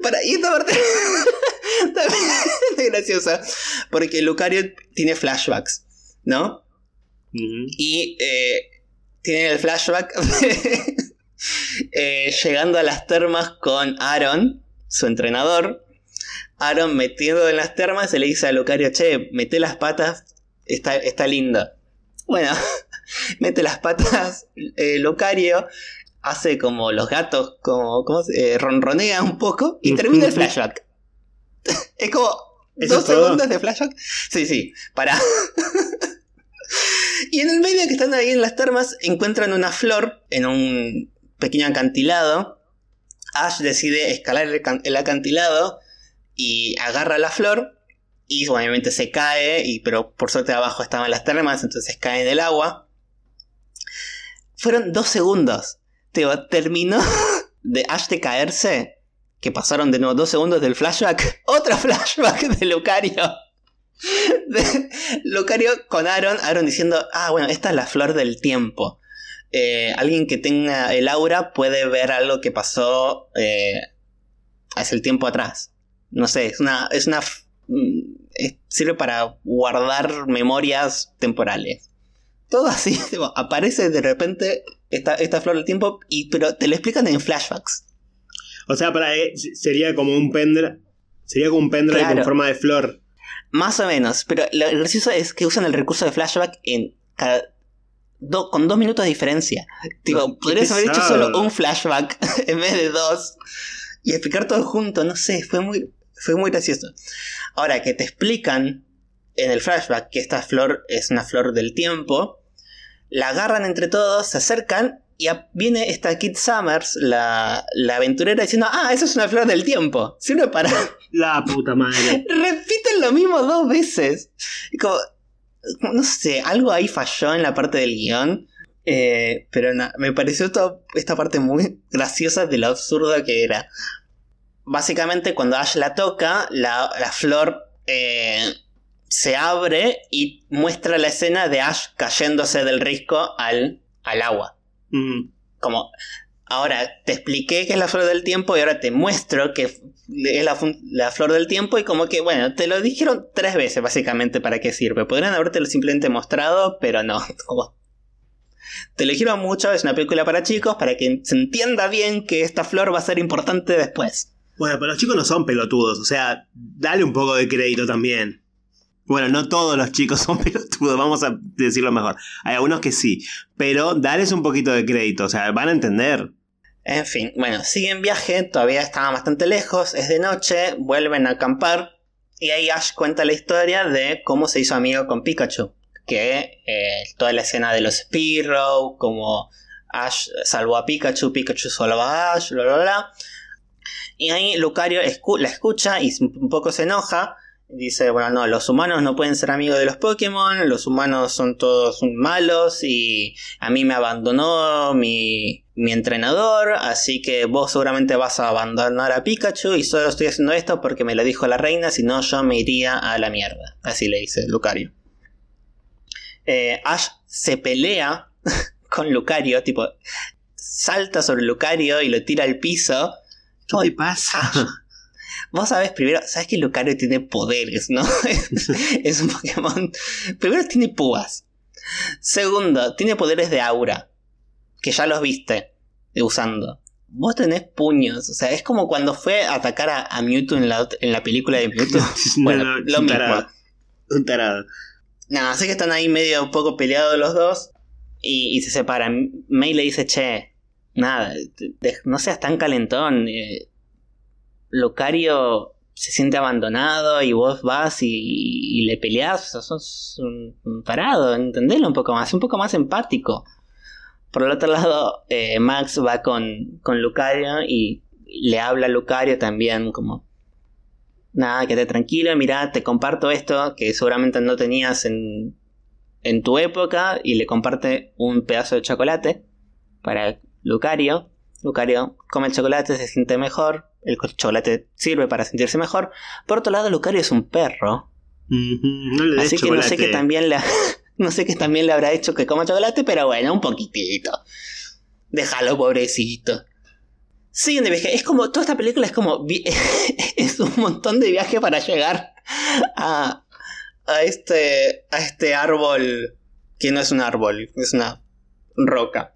Para, y esta parte también es graciosa. Porque Lucario tiene flashbacks, ¿no? Y eh, tiene el flashback eh, llegando a las termas con Aaron, su entrenador. Aaron metiendo en las termas se le dice a Lucario, che, mete las patas, está, está linda. Bueno, mete las patas eh, Lucario hace como los gatos, como, ¿cómo se, eh, ronronea un poco y termina el flashback. es como dos segundos de flashback. Sí, sí, para. y en el medio que están ahí en las termas, encuentran una flor en un pequeño acantilado. Ash decide escalar el, acantilado y agarra la flor. Y obviamente se cae, y, pero por suerte abajo estaban las termas, entonces cae en el agua. Fueron dos segundos terminó de Ash de caerse, que pasaron de nuevo dos segundos del flashback, otro flashback de Lucario. Lucario con Aaron, Aaron diciendo, ah, bueno, esta es la flor del tiempo. eh, alguien que tenga el aura puede ver algo que pasó eh, hace el tiempo atrás. No sé, es una. Es una mm, sirve para guardar memorias temporales. Todo así, aparece de repente esta, esta flor del tiempo, y, pero te lo explican en flashbacks. O sea, para eh, sería como un pendrive. Sería como un pendrive con forma de flor. Más o menos, pero lo gracioso es que usan el recurso de flashback en cada con dos minutos de diferencia. Tipo, podrías haber hecho solo un flashback en vez de dos y explicar todo junto, no sé, fue muy, fue muy gracioso. Ahora que te explican en el flashback que esta flor es una flor del tiempo, la agarran entre todos, se acercan y viene esta Kid Summers, la, la, aventurera, diciendo, ah, eso es una flor del tiempo. Sirve para... La puta madre. Repiten lo mismo dos veces. Como, no sé, algo ahí falló en la parte del guion. Eh, pero me pareció toda esta parte muy graciosa de lo absurdo que era. Básicamente cuando Ash la toca, la, flor eh, se abre y muestra la escena de Ash cayéndose del risco al, al agua. Mm. Como Ahora, te expliqué que es la flor del tiempo y ahora te muestro que es la, flor del tiempo y como que, bueno, te lo dijeron tres veces básicamente para qué sirve. Podrían habértelo simplemente mostrado, pero no. te lo dijeron mucho, es una película para chicos, para que se entienda bien que esta flor va a ser importante después. Bueno, pero los chicos no son pelotudos, o sea, dale un poco de crédito también. Bueno, no todos los chicos son pelotudos, vamos a decirlo mejor. Hay algunos que sí, pero dales un poquito de crédito, o sea, van a entender. En fin, bueno, siguen viaje, todavía estaban bastante lejos, es de noche, vuelven a acampar y ahí Ash cuenta la historia de cómo se hizo amigo con Pikachu. Que eh, toda la escena de los Spearow, como Ash salvó a Pikachu, Pikachu salvó a Ash, bla bla bla. Y ahí Lucario la escucha y un poco se enoja Dice, bueno, no, los humanos no pueden ser amigos de los Pokémon, los humanos son todos malos y a mí me abandonó mi, mi entrenador, así que vos seguramente vas a abandonar a Pikachu y solo estoy haciendo esto porque me lo dijo la reina, si no yo me iría a la mierda. Así le dice Lucario. Eh, Ash se pelea con Lucario, tipo, salta sobre Lucario y lo tira al piso. ¿Qué te pasa? Vos sabés primero, sabes que Lucario tiene poderes, ¿no? es un Pokémon. Primero tiene púas. Segundo, tiene poderes de aura. Que ya los viste usando. Vos tenés puños. O sea, es como cuando fue a atacar a, Mewtwo en la, en la película de Mewtwo. bueno, lo un mismo. Un tarado. Nada, sé que están ahí medio un poco peleados los dos. Y, se separan. May le dice, che, nada, no seas tan calentón. Eh, Locario se siente abandonado y vos vas y, le peleás, o sea, sos un, parado, entendelo un poco más, un poco más empático. Por el otro lado, eh, Max va con, con Lucario y le habla a Lucario también como... Nada, quédate tranquilo, mira, te comparto esto que seguramente no tenías en, en tu época y le comparte un pedazo de chocolate para Lucario. Lucario come el chocolate, se siente mejor, el chocolate sirve para sentirse mejor. Por otro lado, Lucario es un perro. Así que no sé que también le no sé que también le habrá hecho que coma chocolate, pero bueno, un poquitito. Déjalo, pobrecito. Siguen de viaje. Es como. Toda esta película es como. es un montón de viaje para llegar a. a este. a este árbol. Que no es un árbol, es una roca.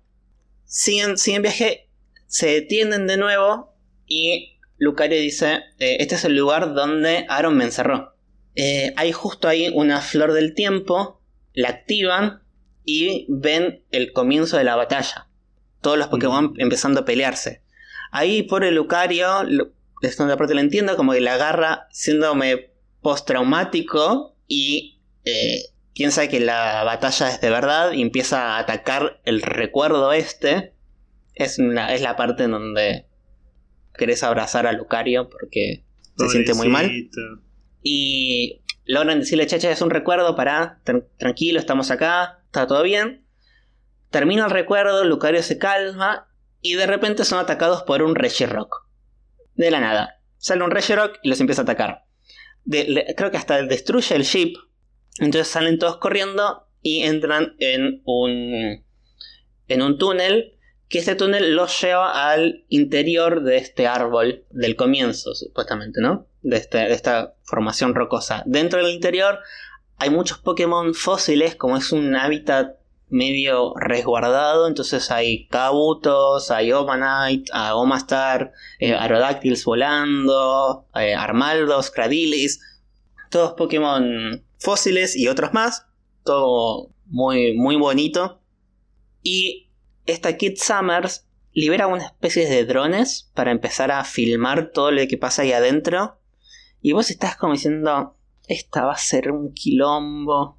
Siguen, siguen viaje. Se detienen de nuevo. Y Lucario dice, eh, este es el lugar donde Aaron me encerró. Eh, hay justo ahí una flor del tiempo, la activan y ven el comienzo de la batalla. Todos los Pokémon empezando a pelearse. Ahí por el Lucario, es donde aparte lo entiendo, como que la agarra siéndome postraumático y eh, piensa que la batalla es de verdad y empieza a atacar el recuerdo este. Es, es la parte en donde querés abrazar a Lucario porque se siente muy mal. Y logran decirle, chacha, es un recuerdo, para, tranquilo, estamos acá, está todo bien. Termina el recuerdo, Lucario se calma y de repente son atacados por un Regirock. De la nada. Sale un Regirock y los empieza a atacar. creo que hasta destruye el ship. Entonces salen todos corriendo y entran en un en un túnel que este túnel los lleva al interior de este árbol del comienzo, supuestamente, ¿no? De, este, de esta formación rocosa. Dentro del interior hay muchos Pokémon fósiles, como es un hábitat medio resguardado, entonces hay Kabutos, hay Omanite, Omastar, eh, volando, eh, Armaldos, Cradilis, todos Pokémon fósiles y otros más, todo muy, muy bonito. Y esta Kid Summers libera una especie de drones para empezar a filmar todo lo que pasa ahí adentro. Y vos estás como diciendo, esta va a ser un quilombo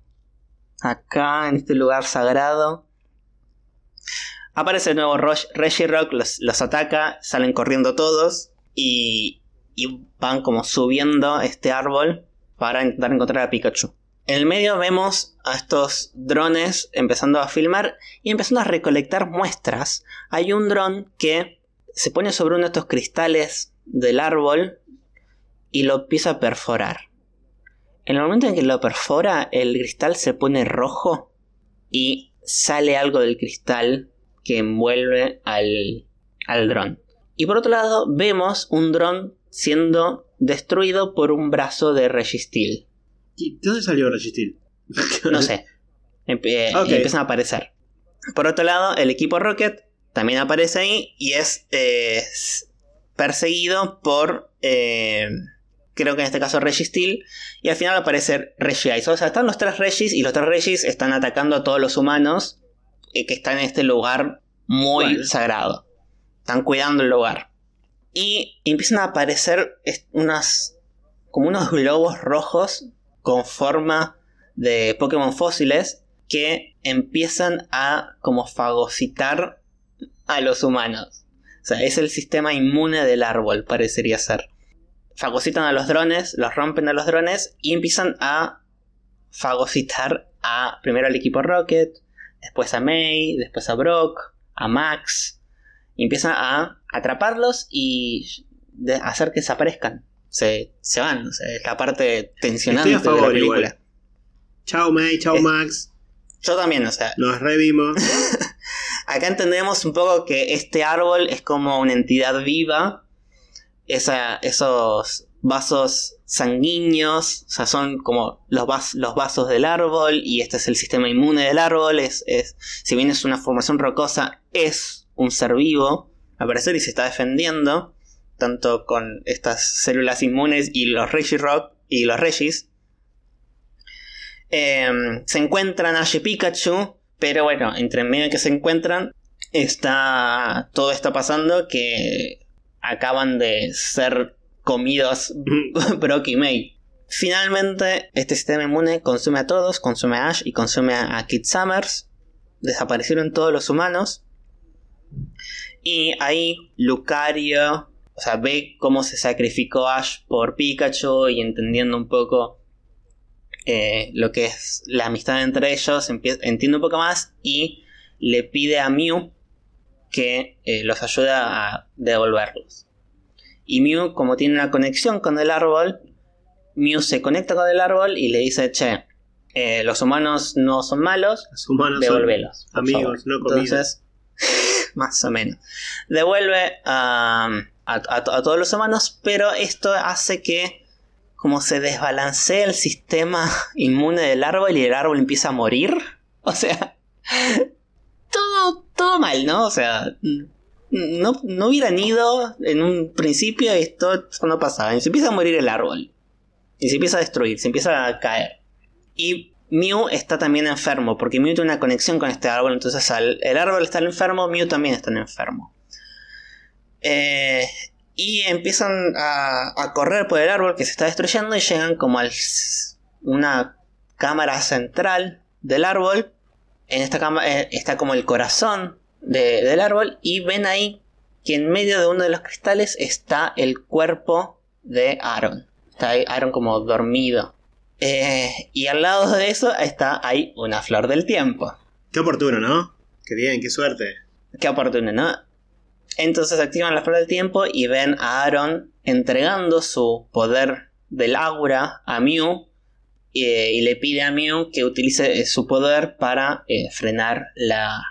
acá en este lugar sagrado. Aparece de nuevo Reggie Rock, los, ataca, salen corriendo todos y, y van como subiendo este árbol para intentar encontrar a Pikachu. En el medio vemos a estos drones empezando a filmar y empezando a recolectar muestras. Hay un dron que se pone sobre uno de estos cristales del árbol y lo empieza a perforar. En el momento en que lo perfora, el cristal se pone rojo y sale algo del cristal que envuelve al, al dron. Y por otro lado, vemos un dron siendo destruido por un brazo de Registil. ¿Y dónde salió Registil? no sé. empiezan a aparecer. Por otro lado, el equipo Rocket también aparece ahí y es eh, perseguido por eh, creo que en este caso Registeel, y al final aparece Regice. O sea, están los tres Regis y los tres Regis están atacando a todos los humanos eh, que están en este lugar muy sagrado. Están cuidando el lugar. Y empiezan a aparecer unas. como unos globos rojos con forma de Pokémon fósiles que empiezan a como fagocitar a los humanos. O sea, es el sistema inmune del árbol, parecería ser fagocitan a los drones, los rompen a los drones y empiezan a fagocitar a primero al equipo Rocket, después a May, después a Brock, a Max. Y empiezan a atraparlos y hacer que desaparezcan. Se, se van, es la parte tensionante de la película. Chao May, chao Max. Yo también, o sea. Nos revimos. Acá entendemos un poco que este árbol es como una entidad viva esos vasos sanguíneos, o sea, son como los, los, vasos del árbol y este es el sistema inmune del árbol. Es, si bien es una formación rocosa, es un ser vivo, a parecer, y se está defendiendo, tanto con estas células inmunes y los Regirock y los Regis. Em, se encuentran Ash y Pikachu, pero bueno, entre medio que se encuentran, está todo está pasando que acaban de ser comidos Brock y May. Finalmente, este sistema inmune consume a todos, consume a Ash y consume a Kid Summers. Desaparecieron todos los humanos. Y ahí Lucario, o sea, ve cómo se sacrificó Ash por Pikachu y entendiendo un poco eh, lo que es la amistad entre ellos, entiende un poco más y le pide a Mew que eh, los ayuda a devolverlos. Y Mew, como tiene una conexión con el árbol, Mew se conecta con el árbol y le dice, che, eh, los humanos no son malos, los humanos amigos, no Entonces, más o menos. Devuelve a, todos los humanos, pero esto hace que como se desbalancee el sistema inmune del árbol y el árbol empieza a morir. O sea, todo, todo mal, ¿no? O sea, no, no hubieran ido en un principio y esto no pasaba. Y se empieza a morir el árbol. Y se empieza a destruir, se empieza a caer. Y Mew está también enfermo, porque Mew tiene una conexión con este árbol, entonces el árbol estar enfermo, Mew también está enfermo. Eh, y empiezan a, correr por el árbol que se está destruyendo y llegan como a una cámara central del árbol en esta cama eh, está como el corazón del árbol y ven ahí que en medio de uno de los cristales está el cuerpo de Aaron. Está ahí Aaron como dormido. Eh, y al lado de eso está ahí una flor del tiempo. Qué oportuno, ¿no? Qué bien, qué suerte. Qué oportuno, ¿no? Entonces activan la flor del tiempo y ven a Aaron entregando su poder del aura a Mew y, le pide a Mew que utilice eh, su poder para eh, frenar la,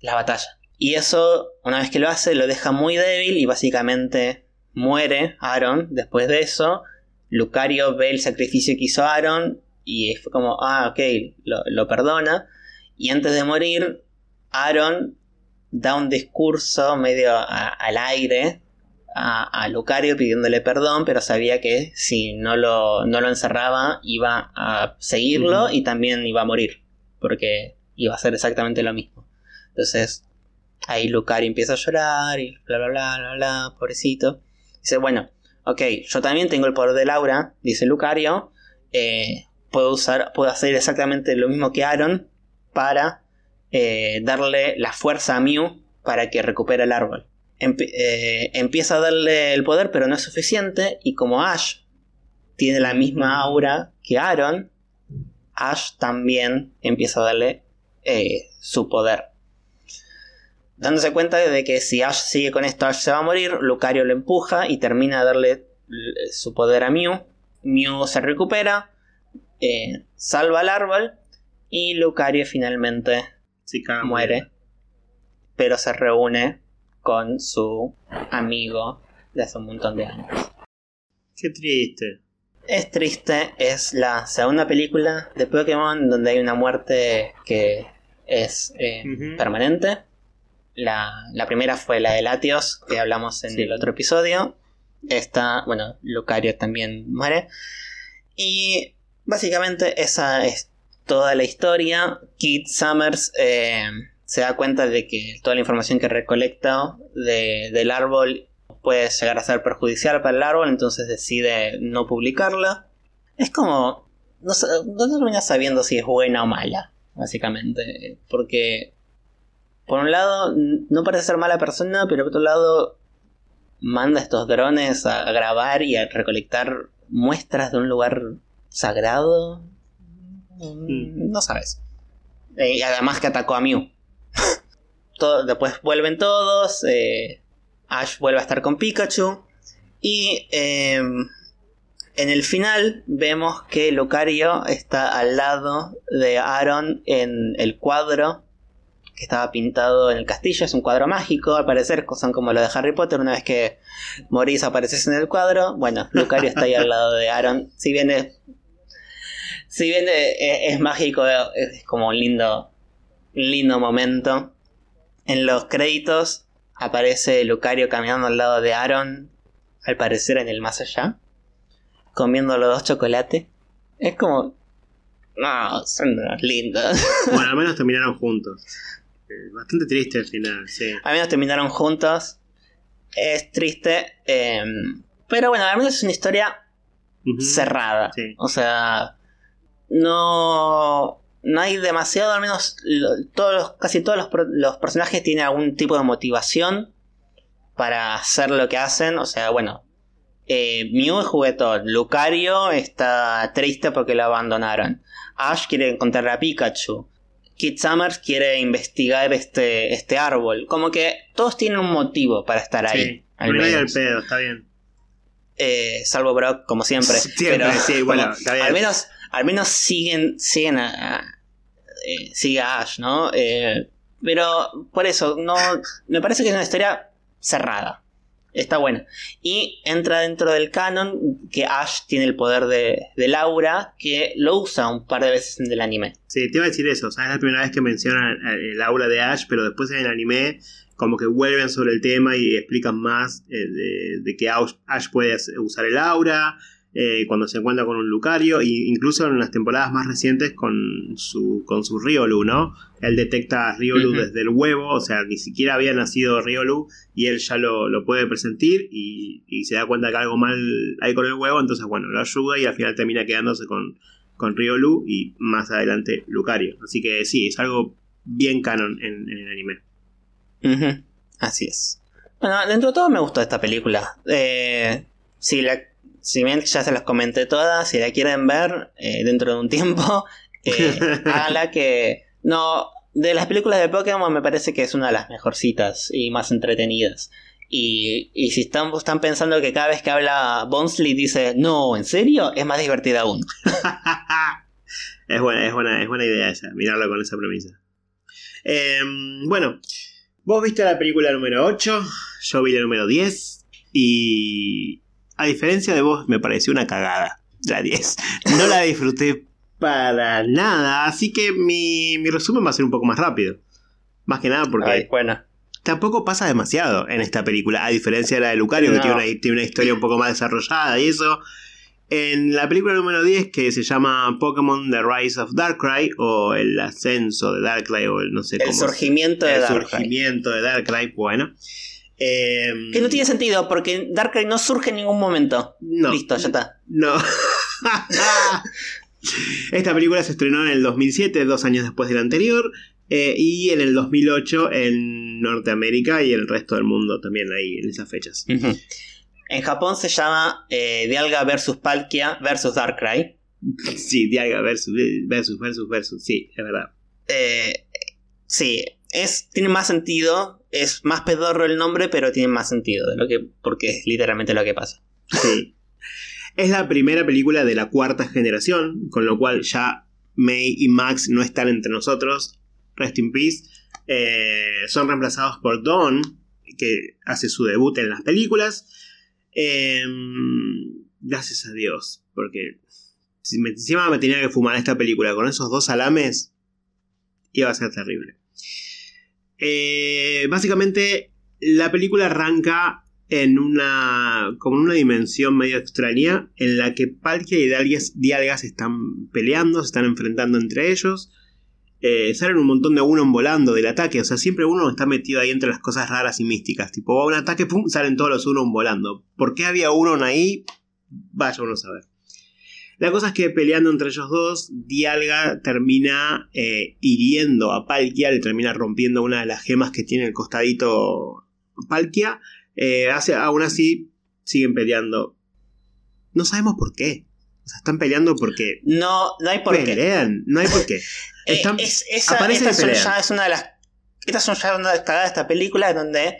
la batalla. Y eso, una vez que lo hace, lo deja muy débil y básicamente muere Aaron después de eso. Lucario ve el sacrificio que hizo Aaron y fue como, ah, ok, lo, perdona. Y antes de morir, Aaron da un discurso medio al aire a, Lucario pidiéndole perdón, pero sabía que si no lo, no lo encerraba iba a seguirlo y también iba a morir, porque iba a hacer exactamente lo mismo. Entonces, ahí Lucario empieza a llorar y bla, bla, bla, bla, bla, pobrecito. Dice, bueno, ok, yo también tengo el poder de Laura, dice Lucario, eh, puedo, usar, puedo hacer exactamente lo mismo que Aaron para eh, darle la fuerza a Mew para que recupere el árbol. Eh, empieza a darle el poder, pero no es suficiente. Y como Ash tiene la misma aura que Aaron, Ash también empieza a darle su poder. Dándose cuenta de que si Ash sigue con esto, Ash se va a morir, Lucario lo empuja y termina de darle su poder a Mew. Mew se recupera, eh, salva al árbol y Lucario finalmente muere. Pero se reúne con su amigo de hace un montón de años. Qué triste. Es triste, es la segunda película de Pokémon donde hay una muerte que es eh, permanente. La, primera fue la de Latios, que hablamos en el otro episodio. Esta, bueno, Lucario también muere. Y básicamente esa es toda la historia. Kid Summers eh, se da cuenta de que toda la información que recolecta del árbol puede llegar a ser perjudicial para el árbol, entonces decide no publicarla. Es como... No, no terminas sabiendo si es buena o mala, básicamente. Porque, por un lado, no parece ser mala persona, pero por otro lado, manda estos drones a grabar y a recolectar muestras de un lugar sagrado. Mm. No sabes. Y además que atacó a Mew después vuelven todos. Eh, Ash vuelve a estar con Pikachu. Y em, en el final vemos que Lucario está al lado de Aaron en el cuadro que estaba pintado en el castillo. Es un cuadro mágico, al parecer, son como lo de Harry Potter. Una vez que morís apareces en el cuadro. Bueno, Lucario está ahí al lado de Aaron. Si bien es, si bien es, mágico, es como un lindo, lindo momento. En los créditos aparece Lucario caminando al lado de Aaron, al parecer en el más allá, comiendo los dos chocolates. Es como... No, son lindos. Bueno, al menos terminaron juntos. Bastante triste al final, sí. Al menos terminaron juntos. Es triste. Em, pero bueno, al menos es una historia cerrada. O sea, no no hay demasiado, al menos todos casi todos los, personajes tienen algún tipo de motivación para hacer lo que hacen. O sea, bueno, eh, Mew es juguetón, Lucario está triste porque lo abandonaron, Ash quiere encontrar a Pikachu, Kid Summers quiere investigar este, este árbol. Como que todos tienen un motivo para estar ahí. Al menos. pedo, está bien. Eh, salvo Brock, como siempre. pero, sí, bueno, Al menos al menos siguen, siguen a, eh, sigue a Ash, ¿no? Eh, pero por eso, no, me parece que es una historia cerrada. Está buena. Y entra dentro del canon que Ash tiene el poder de, de, Laura, que lo usa un par de veces en el anime. Sí, te iba a decir eso. O sea, es la primera vez que mencionan el aura de Ash, pero después en el anime como que vuelven sobre el tema y explican más eh, de, de, que Ash puede usar el aura, eh, cuando se encuentra con un Lucario, e incluso en las temporadas más recientes con su, con su Riolu, ¿no? Él detecta a Riolu desde el huevo, o sea, ni siquiera había nacido Riolu y él ya lo, puede presentir y, se da cuenta que algo mal hay con el huevo, entonces bueno, lo ayuda y al final termina quedándose con, con Riolu y más adelante Lucario. Así que sí, es algo bien canon en, el anime. Así es. Bueno, dentro de todo me gustó esta película. Eh, sí, la si bien ya se las comenté todas, si la quieren ver eh, dentro de un tiempo, eh, háganla que... No, de las películas de Pokémon me parece que es una de las mejorcitas y más entretenidas. Y, y si están, están pensando que cada vez que habla Bonsley dice, no, ¿en serio? Es más divertida aún. es, buena, es, buena, es buena idea esa, mirarlo con esa premisa. Em, bueno, vos viste la película número 8, yo vi la número 10 y a diferencia de vos me pareció una cagada la 10. No la disfruté para nada, así que mi, mi resumen va a ser un poco más rápido. Más que nada porque Ay, bueno. tampoco pasa demasiado en esta película, a diferencia de la de Lucario, que tiene una, tiene una historia un poco más desarrollada y eso. En la película número 10, que se llama Pokémon The Rise of Darkrai, o el ascenso de Darkrai, o el no sé El cómo. surgimiento de el Darkrai. surgimiento de Darkrai, bueno. Em, Que no tiene sentido porque Darkrai no surge en ningún momento. no, Listo, ya está. No. Esta película se estrenó en el 2007, dos años después de la anterior, eh, y en el 2008 en Norteamérica y el resto del mundo también ahí en esas fechas. En Japón se llama eh, Dialga versus Palkia versus Darkrai. Sí, Dialga versus, versus, versus, versus, sí, es verdad. Eh, sí, es, tiene más sentido, es más pedorro el nombre, pero tiene más sentido de lo que, porque es literalmente lo que pasa. Sí. Es la primera película de la cuarta generación, con lo cual ya May y Max no están entre nosotros. Rest in peace. Eh, son reemplazados por Dawn, que hace su debut en las películas. Eh, gracias a Dios, porque si me, encima me tenía que fumar esta película con esos dos salames, iba a ser terrible. Eh, básicamente, la película arranca en una como una dimensión medio extraña en la que Palkia y Dialgas, Dialgas están peleando, se están enfrentando entre ellos. Eh, salen un montón de uno volando del ataque, o sea, siempre uno está metido ahí entre las cosas raras y místicas. Tipo, va un ataque, pum, salen todos los uno volando. ¿Por qué había uno ahí? Vaya uno a saber. La cosa es que peleando entre ellos dos, Dialga termina eh, hiriendo a Palkia, le termina rompiendo una de las gemas que tiene el costadito Palkia. Eh, hace, aún así, siguen peleando. No sabemos por qué. O sea, están peleando porque No, no hay por qué. pelean. No hay por qué. Eh, Están- es, esa, esta son ya es una de las. Estas son ya una de las cagadas de esta película donde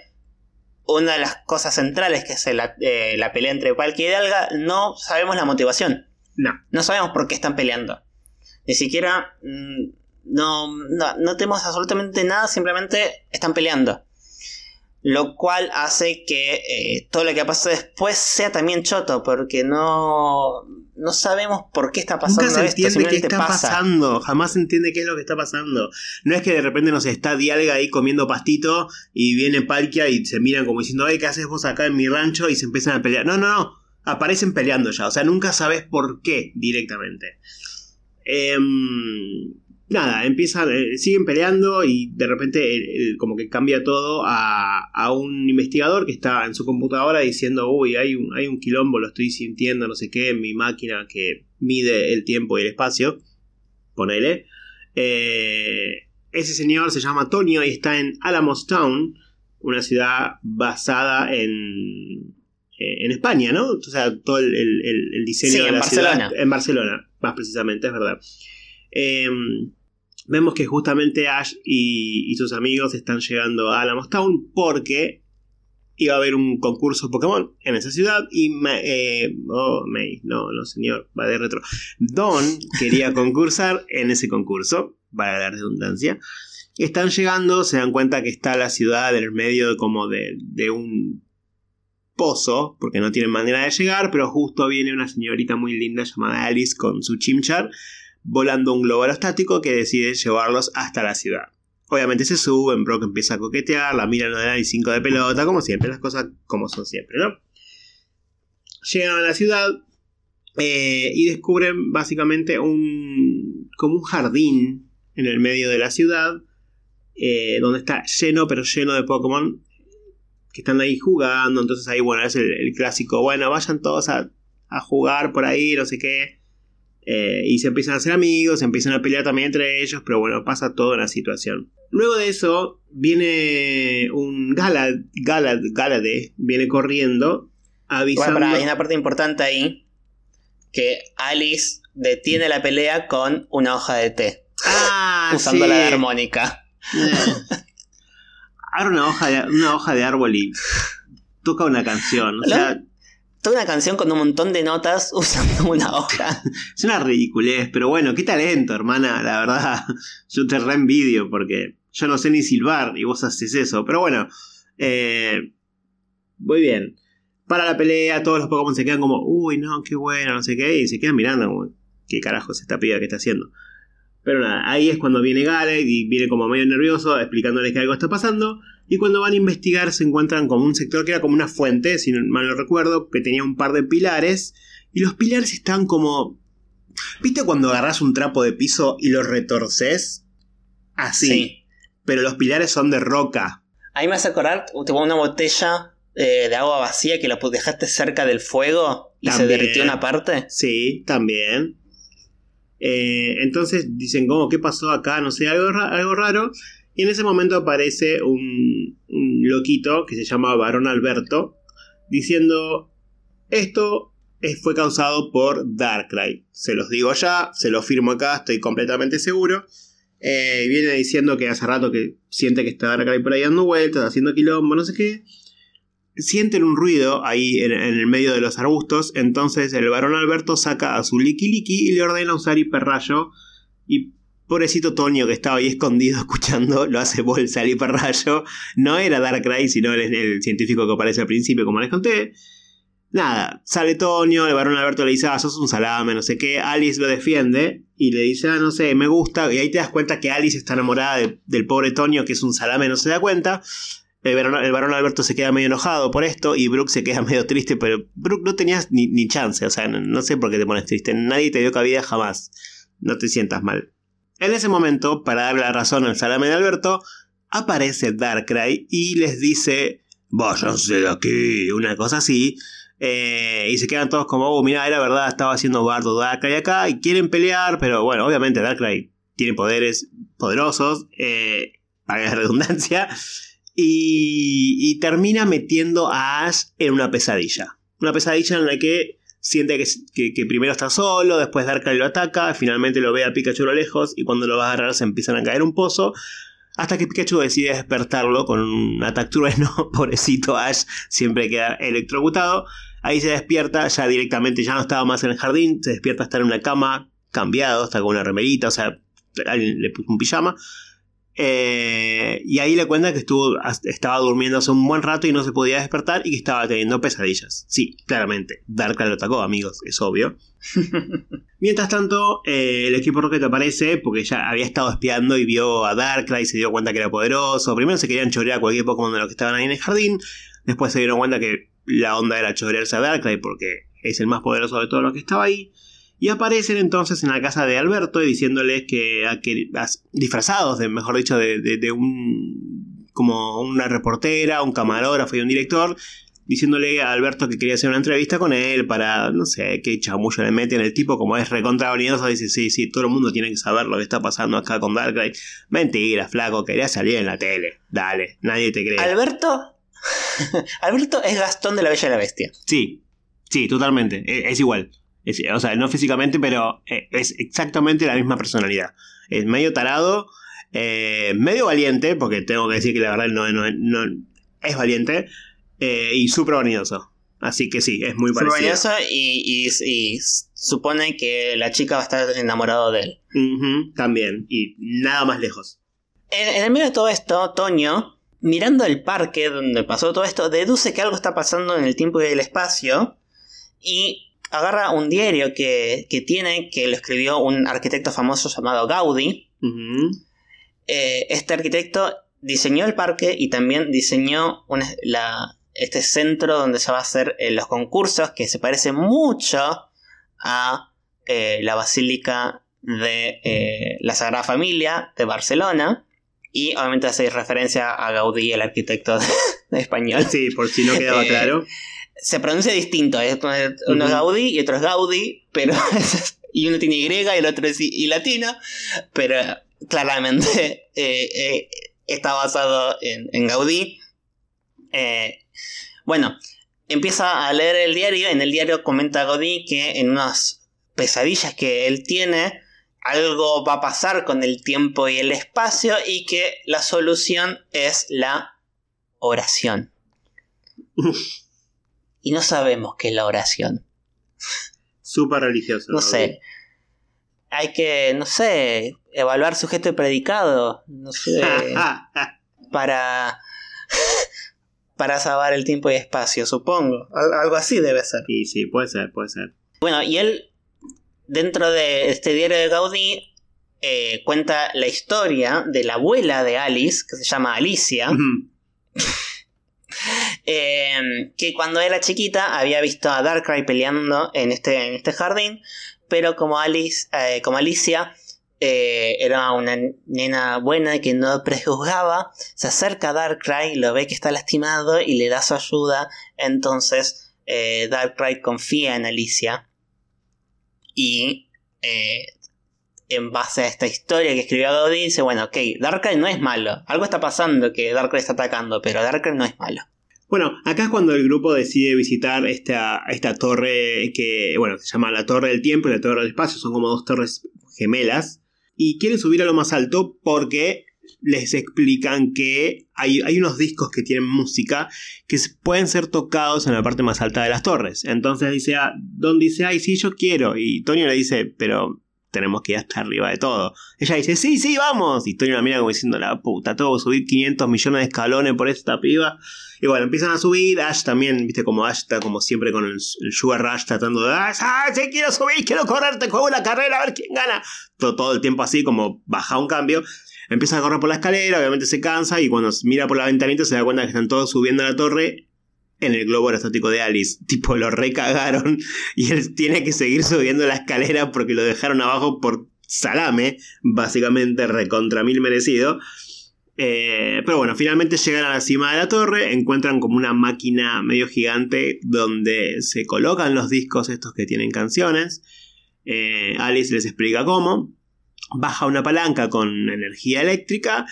una de las cosas centrales que es la, eh, la pelea entre Palkia y Dialga, no sabemos la motivación. No. No sabemos por qué están peleando. Ni siquiera. mm, no, no, no tenemos absolutamente nada, simplemente están peleando. Lo cual hace que eh, todo lo que pasa después sea también choto, porque no, no sabemos por qué está pasando Nunca se esto. entiende qué está pasa. pasando. Jamás se entiende qué es lo que está pasando. No es que de repente nos está Dialga ahí comiendo pastito y viene Palkia y se miran como diciendo, ay, ¿qué haces vos acá en mi rancho? Y se empiezan a pelear. No, no, no. Aparecen peleando ya. O sea, nunca sabes por qué directamente. Em, nada, empiezan, eh, siguen peleando y de repente el- el- como que cambia todo a, a un investigador que está en su computadora diciendo, uy, hay un, hay un quilombo, lo estoy sintiendo, no sé qué, en mi máquina que mide el tiempo y el espacio. Ponele. Eh, ese señor se llama Tonio y está en Alamos Town, una ciudad basada en, eh, en España, ¿no? O sea, todo el, el- el- el diseño Sí, de en la ciudad Barcelona. en Barcelona, más precisamente, es verdad. Eh, vemos que justamente Ash y, y sus amigos están llegando a Alamos Town porque iba a haber un concurso Pokémon en esa ciudad y Ma- eh, oh, May, no, no señor, va de retro. Don quería concursar en ese concurso, para la redundancia. Están llegando, se dan cuenta que está la ciudad en el medio como de, de un porque no tienen manera de llegar, pero justo viene una señorita muy linda llamada Alice con su chimchar volando un globo aerostático que decide llevarlos hasta la ciudad. Obviamente se suben, Brock empieza a coquetear, la miran a y 5 de pelota, como siempre, las cosas como son siempre, ¿no? Llegan a la ciudad eh, y descubren básicamente un. como un jardín en el medio de la ciudad, eh, donde está lleno, pero lleno de Pokémon que están ahí jugando. Entonces ahí, bueno, es el, el clásico, bueno, vayan todos a, a jugar por ahí, no sé qué. Eh, y se empiezan a hacer amigos, se empiezan a pelear también entre ellos, pero bueno, pasa toda la situación. Luego de eso, viene un Galad, Galad, Galade, viene corriendo, Bueno, avisando. pará, hay una parte importante ahí. Que Alice detiene la pelea con una hoja de té. Ah, usando sí. la de armónica. Abre una hoja, de, una hoja de árbol y toca una canción. O sea, toda una canción con un montón de notas usando una hoja. es una ridiculez, pero bueno, qué talento, hermana, la verdad. Yo te reenvidio porque yo no sé ni silbar y vos haces eso. Pero bueno, eh, muy bien. Para la pelea, todos los Pokémon se quedan como, uy, no, qué bueno, no sé qué, y se quedan mirando como, qué carajo es esta piba que está haciendo. Pero nada, ahí es cuando viene Gale y viene como medio nervioso explicándoles que algo está pasando. Y cuando van a investigar se encuentran con un sector que era como una fuente, si no mal no recuerdo, que tenía un par de pilares. Y los pilares están como... ¿Viste cuando agarras un trapo de piso y lo retorces? Así. Sí. Pero los pilares son de roca. Ahí me hace acordar, tuvo una botella eh, de agua vacía que la dejaste cerca del fuego y se derritió una parte. Sí, también. Eh, entonces dicen, como, ¿qué pasó acá? No sé, algo, algo raro. Y en ese momento aparece un, loquito que se llama Barón Alberto diciendo, esto fue causado por Darkrai. Se los digo ya, se lo firmo acá, estoy completamente seguro. Eh, viene diciendo que hace rato que siente que está Darkrai por ahí dando vueltas, haciendo quilombo, no sé qué. Sienten un ruido ahí en, el medio de los arbustos, entonces el varón Alberto saca a su Liki Liki y le ordena usar hiperrayo. Y Pobrecito Toño que estaba ahí escondido escuchando, lo hace bolsa al hiperrayo. No era Darkrai, sino el, científico que aparece al principio, como les conté. Nada, sale Toño, el varón Alberto le dice, ah, sos un salame, no sé qué. Alice lo defiende y le dice, ah, no sé, me gusta. Y ahí te das cuenta que Alice está enamorada del pobre Toño, que es un salame, no se da cuenta. El varón, Alberto se queda medio enojado por esto y Brooke se queda medio triste, pero Brooke no tenías ni, chance, o sea, no, no sé por qué te pones triste. Nadie te dio cabida jamás. No te sientas mal. En ese momento, para darle la razón al salame de Alberto, aparece Darkrai y les dice, váyanse de aquí, una cosa así. Eh, y se quedan todos como, oh, mira, era verdad, estaba haciendo bardo Darkrai acá y quieren pelear, pero bueno, obviamente Darkrai tiene poderes poderosos, eh, para la redundancia, y, y termina metiendo a Ash en una pesadilla. Una pesadilla en la que siente que, primero está solo, después Darkrai lo ataca, finalmente lo ve a Pikachu a lo lejos y cuando lo va a agarrar se empiezan a caer un pozo. Hasta que Pikachu decide despertarlo con un ataque trueno, pobrecito Ash siempre queda electrocutado. Ahí se despierta, ya directamente ya no estaba más en el jardín, se despierta estar en una cama, cambiado, está con una remerita, o sea, alguien le puso un pijama. Eh, y ahí le cuenta que estuvo, estaba durmiendo hace un buen rato y no se podía despertar y que estaba teniendo pesadillas. Sí, claramente. Darkrai lo atacó, amigos, es obvio. Mientras tanto, eh, el equipo Rocket aparece porque ya había estado espiando y vio a Darkrai y se dio cuenta que era poderoso. Primero se querían chorear a cualquier Pokémon de los que estaban ahí en el jardín. Después se dieron cuenta que la onda era chorearse a Darkrai porque es el más poderoso de todos los que estaba ahí. Y aparecen entonces en la casa de Alberto diciéndoles que, disfrazados, de, mejor dicho, de, un como una reportera, un camarógrafo y un director, diciéndole a Alberto que quería hacer una entrevista con él para, no sé, qué chamullo le meten. El tipo, como es recontra dice, sí, sí, todo el mundo tiene que saber lo que está pasando acá con Darkrai. Mentira, flaco, quería salir en la tele. Dale, nadie te cree. ¿Alberto? Alberto es Gastón de la Bella y la Bestia. Sí, sí, totalmente, e, es igual o sea, no físicamente, pero eh, es exactamente la misma personalidad. Es medio tarado, eh, medio valiente, porque tengo que decir que la verdad no, es valiente, eh, y súper vanidoso. Así que sí, es muy parecido. vanidoso y, y, supone que la chica va a estar enamorada de él. también, y nada más lejos. En, en el medio de todo esto, Toño, mirando el parque donde pasó todo esto, deduce que algo está pasando en el tiempo y el espacio. Y agarra un diario que, tiene, que lo escribió un arquitecto famoso llamado Gaudí. Eh, este arquitecto diseñó el parque y también diseñó este centro donde se va a hacer eh, los concursos, que se parece mucho a eh, la Basílica de la Sagrada Familia de Barcelona. Y obviamente hace referencia a Gaudí, el arquitecto de, español. Sí, por si no quedaba claro se pronuncia distinto. Uno es Gaudí y otro es Gaudí, pero. y uno tiene Y y el otro es y latino, pero claramente eh, eh, está basado en, Gaudí. Eh, bueno, empieza a leer el diario. En el diario comenta Gaudí que en unas pesadillas que él tiene, algo va a pasar con el tiempo y el espacio y que la solución es la oración. y no sabemos qué es la oración. Súper religioso. No sé. Hay que, no sé, evaluar sujeto y predicado. No sé. para. para salvar el tiempo y espacio, supongo. Algo así debe ser. Sí, sí, puede ser, puede ser. Bueno, y él, dentro de este diario de Gaudí, eh, cuenta la historia de la abuela de Alice, que se llama Alicia. Em, que cuando era chiquita había visto a Darkrai peleando en este, en este jardín, pero como, Alice, eh, como Alicia eh, era una nena buena que no prejuzgaba, se acerca a Darkrai, lo ve que está lastimado y le da su ayuda, entonces eh, Darkrai confía en Alicia y en base a esta historia que escribió Gaudí, dice, bueno, ok, Darkrai no es malo. Algo está pasando que Darkrai está atacando, pero Darkrai no es malo. Bueno, acá es cuando el grupo decide visitar esta, esta torre que, bueno, se llama la Torre del Tiempo y la Torre del Espacio, son como dos torres gemelas. Y quieren subir a lo más alto porque les explican que hay, hay, unos discos que tienen música que pueden ser tocados en la parte más alta de las torres. Entonces dice, ah, Don dice, ay, sí, yo quiero. Y Tonio le dice, pero tenemos que ir hasta arriba de todo. Ella dice, sí, sí, vamos. Y Tony la mira como diciendo, la puta, tengo que subir 500 millones de escalones por esta piba. Y bueno, empiezan a subir. Ash también, viste, como Ash está como siempre con el, Sugar Rush tratando de, ah, sí, quiero subir, quiero correr, te juego la carrera, a ver quién gana. Todo, todo el tiempo así, como baja un cambio. Empieza a correr por la escalera, obviamente se cansa y cuando mira por la ventanita se da cuenta que están todos subiendo a la torre en el globo aerostático de Alice. Tipo, lo recagaron y él tiene que seguir subiendo la escalera porque lo dejaron abajo por salame, básicamente recontra mil merecido. Eh, pero bueno, finalmente llegan a la cima de la torre, encuentran como una máquina medio gigante donde se colocan los discos estos que tienen canciones. Eh, Alice les explica cómo. Baja una palanca con energía eléctrica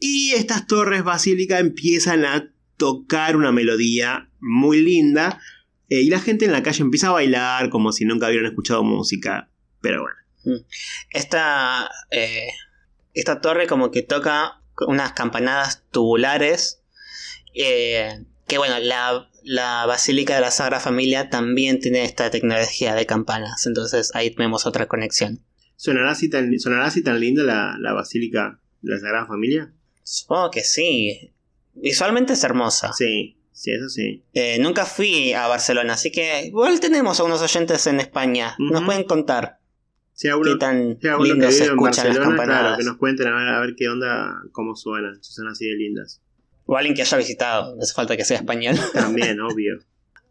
y estas torres basílicas empiezan a tocar una melodía muy linda. Eh, y la gente en la calle empieza a bailar como si nunca hubieran escuchado música. Pero bueno. Mm. Esta, eh, esta torre como que toca unas campanadas tubulares. Eh, que bueno, la, la, Basílica de la Sagrada Familia también tiene esta tecnología de campanas. Entonces ahí tenemos otra conexión. ¿Sonará así tan, ¿sonará así tan linda la, la Basílica de la Sagrada Familia? Supongo que sí. Visualmente es hermosa. Sí, sí, eso sí. Eh, nunca fui a Barcelona, así que igual tenemos a unos oyentes en España. Nos pueden contar. Si qué tan si lindo se escuchan las campanadas. Claro, que nos cuenten a ver, qué onda, cómo suenan, si son así de lindas. O alguien que haya visitado, no hace falta que sea español. También, obvio.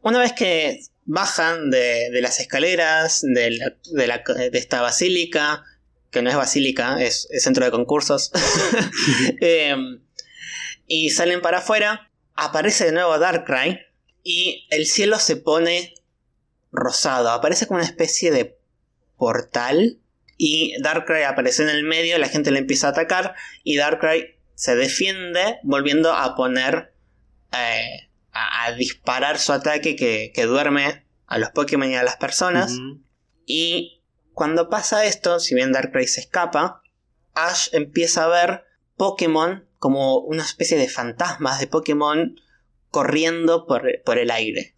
Una vez que bajan de, las escaleras de, de, esta basílica, que no es basílica, es, es centro de concursos, eh, y salen para afuera, aparece de nuevo Darkrai y el cielo se pone rosado, aparece como una especie de portal y Darkrai aparece en el medio, la gente le empieza a atacar y Darkrai se defiende volviendo a poner eh, a, disparar su ataque que, duerme a los Pokémon y a las personas. Y cuando pasa esto, si bien Darkrai se escapa, Ash empieza a ver Pokémon como una especie de fantasmas de Pokémon corriendo por, el aire.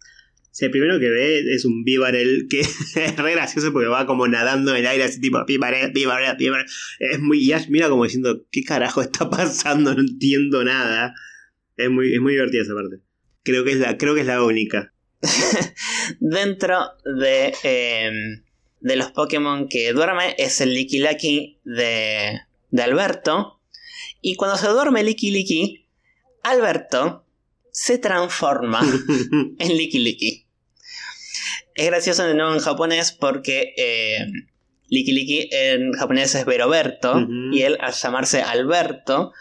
Sí, el primero que ve es un Bibarel que es re gracioso porque va como nadando en el aire así tipo Bibarel, Bibarel, Bibarel. Es muy, ya mira como diciendo, ¿qué carajo está pasando? No entiendo nada. Es muy, es muy divertida esa parte. Creo que es la, creo que es la única. Dentro de, em, de los Pokémon que duerme es el Likilaki de, de Alberto y cuando se duerme Liki Liki, Alberto se transforma en Liki Liki. Es gracioso de nuevo en japonés porque eh, en japonés es Veroberto y él al llamarse Alberto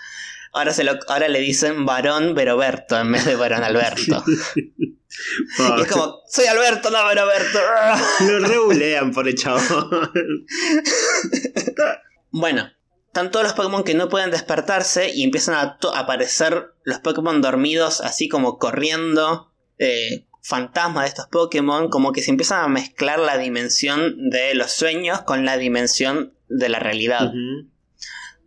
ahora, se lo, ahora le dicen varón Veroberto en vez de varón Alberto. y es como, soy Alberto, no Veroberto. lo regulean por el chavo. bueno, están todos los Pokémon que no pueden despertarse y empiezan a, aparecer los Pokémon dormidos así como corriendo. Eh, fantasmas de estos Pokémon, como que se empiezan a mezclar la dimensión de los sueños con la dimensión de la realidad.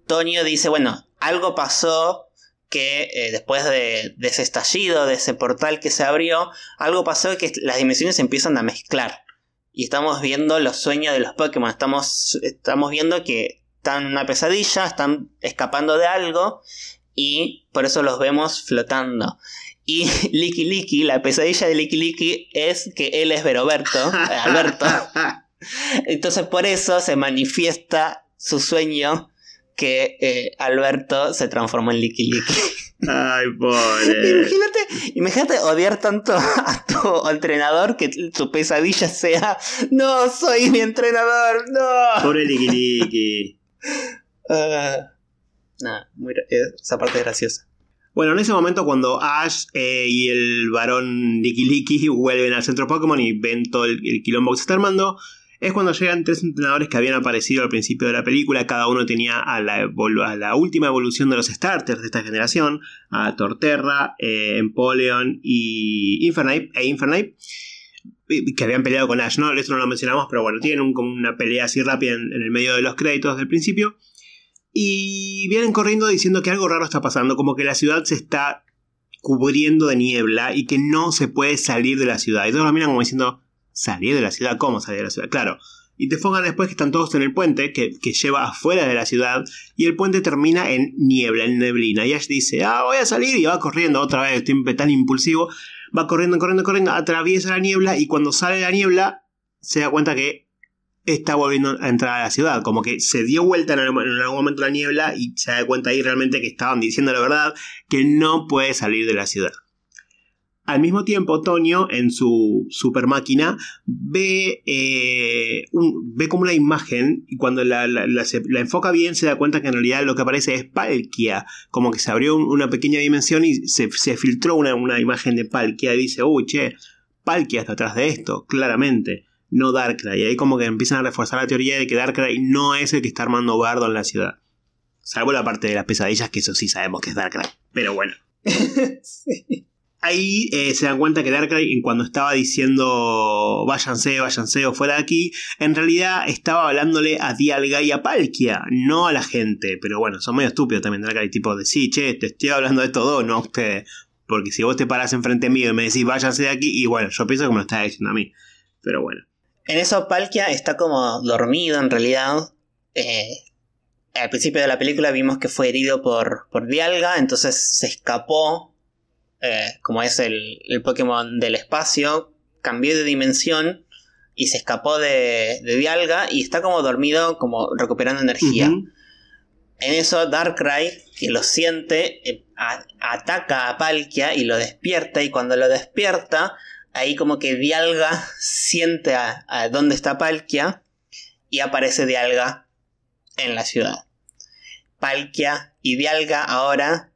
Tonio dice, bueno, algo pasó que eh, después de, de, ese estallido, de ese portal que se abrió, algo pasó que las dimensiones se empiezan a mezclar. Y estamos viendo los sueños de los Pokémon. Estamos, estamos viendo que están en una pesadilla, están escapando de algo. Y por eso los vemos flotando. Y Licky Licky, la pesadilla de Licky Licky es que él es Veroberto, Alberto. Entonces por eso se manifiesta su sueño que eh, Alberto se transformó en Licky Licky. Ay, pobre. Imagínate, imagínate odiar tanto a tu entrenador que tu pesadilla sea No, soy mi entrenador, no. Pobre Licky Licky. Uh, muy, esa parte es graciosa. Bueno, en ese momento cuando Ash eh, y el varón Licky Licky vuelven al centro Pokémon y ven todo el, quilombo que se está armando, es cuando llegan tres entrenadores que habían aparecido al principio de la película. Cada uno tenía a la, la última evolución de los starters de esta generación, a Torterra, eh, Empoleon y Infernape, e Infernape, que habían peleado con Ash, ¿no? Eso no lo mencionamos, pero bueno, tienen como una pelea así rápida en el medio de los créditos del principio. Y vienen corriendo diciendo que algo raro está pasando, como que la ciudad se está cubriendo de niebla y que no se puede salir de la ciudad. Y todos lo miran como diciendo, ¿salir de la ciudad? ¿Cómo salir de la ciudad? Claro. Y te pongan después que están todos en el puente, que, lleva afuera de la ciudad, y el puente termina en niebla, en neblina. Y Ash dice, ah, voy a salir, y va corriendo otra vez, siempre tan impulsivo. Va corriendo, corriendo, corriendo, atraviesa la niebla, y cuando sale la niebla, se da cuenta que está volviendo a entrar a la ciudad. Como que se dio vuelta en, algún momento la niebla y se da cuenta ahí realmente que estaban diciendo la verdad, que no puede salir de la ciudad. Al mismo tiempo, Tonio, en su super máquina, ve, eh, ve como una imagen y cuando la, enfoca bien se da cuenta que en realidad lo que aparece es Palkia. Como que se abrió una pequeña dimensión y se, filtró una, una, imagen de Palkia y dice, uy, che, Palkia está atrás de esto, claramente no Darkrai. Y ahí como que empiezan a reforzar la teoría de que Darkrai no es el que está armando bardo en la ciudad. Salvo la parte de las pesadillas, que eso sí sabemos que es Darkrai. Pero bueno. Ahí eh, se dan cuenta que Darkrai, cuando estaba diciendo váyanse, váyanse o fuera de aquí, en realidad estaba hablándole a Dialga y a Palkia, no a la gente. Pero bueno, son medio estúpidos también Darkrai, tipo de sí, che, te estoy hablando de todo, no a usted. Porque si vos te parás enfrente mío y me decís váyanse de aquí, y bueno, yo pienso que me lo estás diciendo a mí. Pero bueno. En eso Palkia está como dormido en realidad. Eh, al principio de la película vimos que fue herido por, por Dialga, entonces se escapó, eh, como es el, Pokémon del espacio, cambió de dimensión y se escapó de, Dialga y está como dormido, como recuperando energía. En eso Darkrai, que lo siente, eh, ataca a Palkia y lo despierta y cuando lo despierta ahí como que Dialga siente a, dónde está Palkia y aparece Dialga en la ciudad. Palkia y Dialga ahora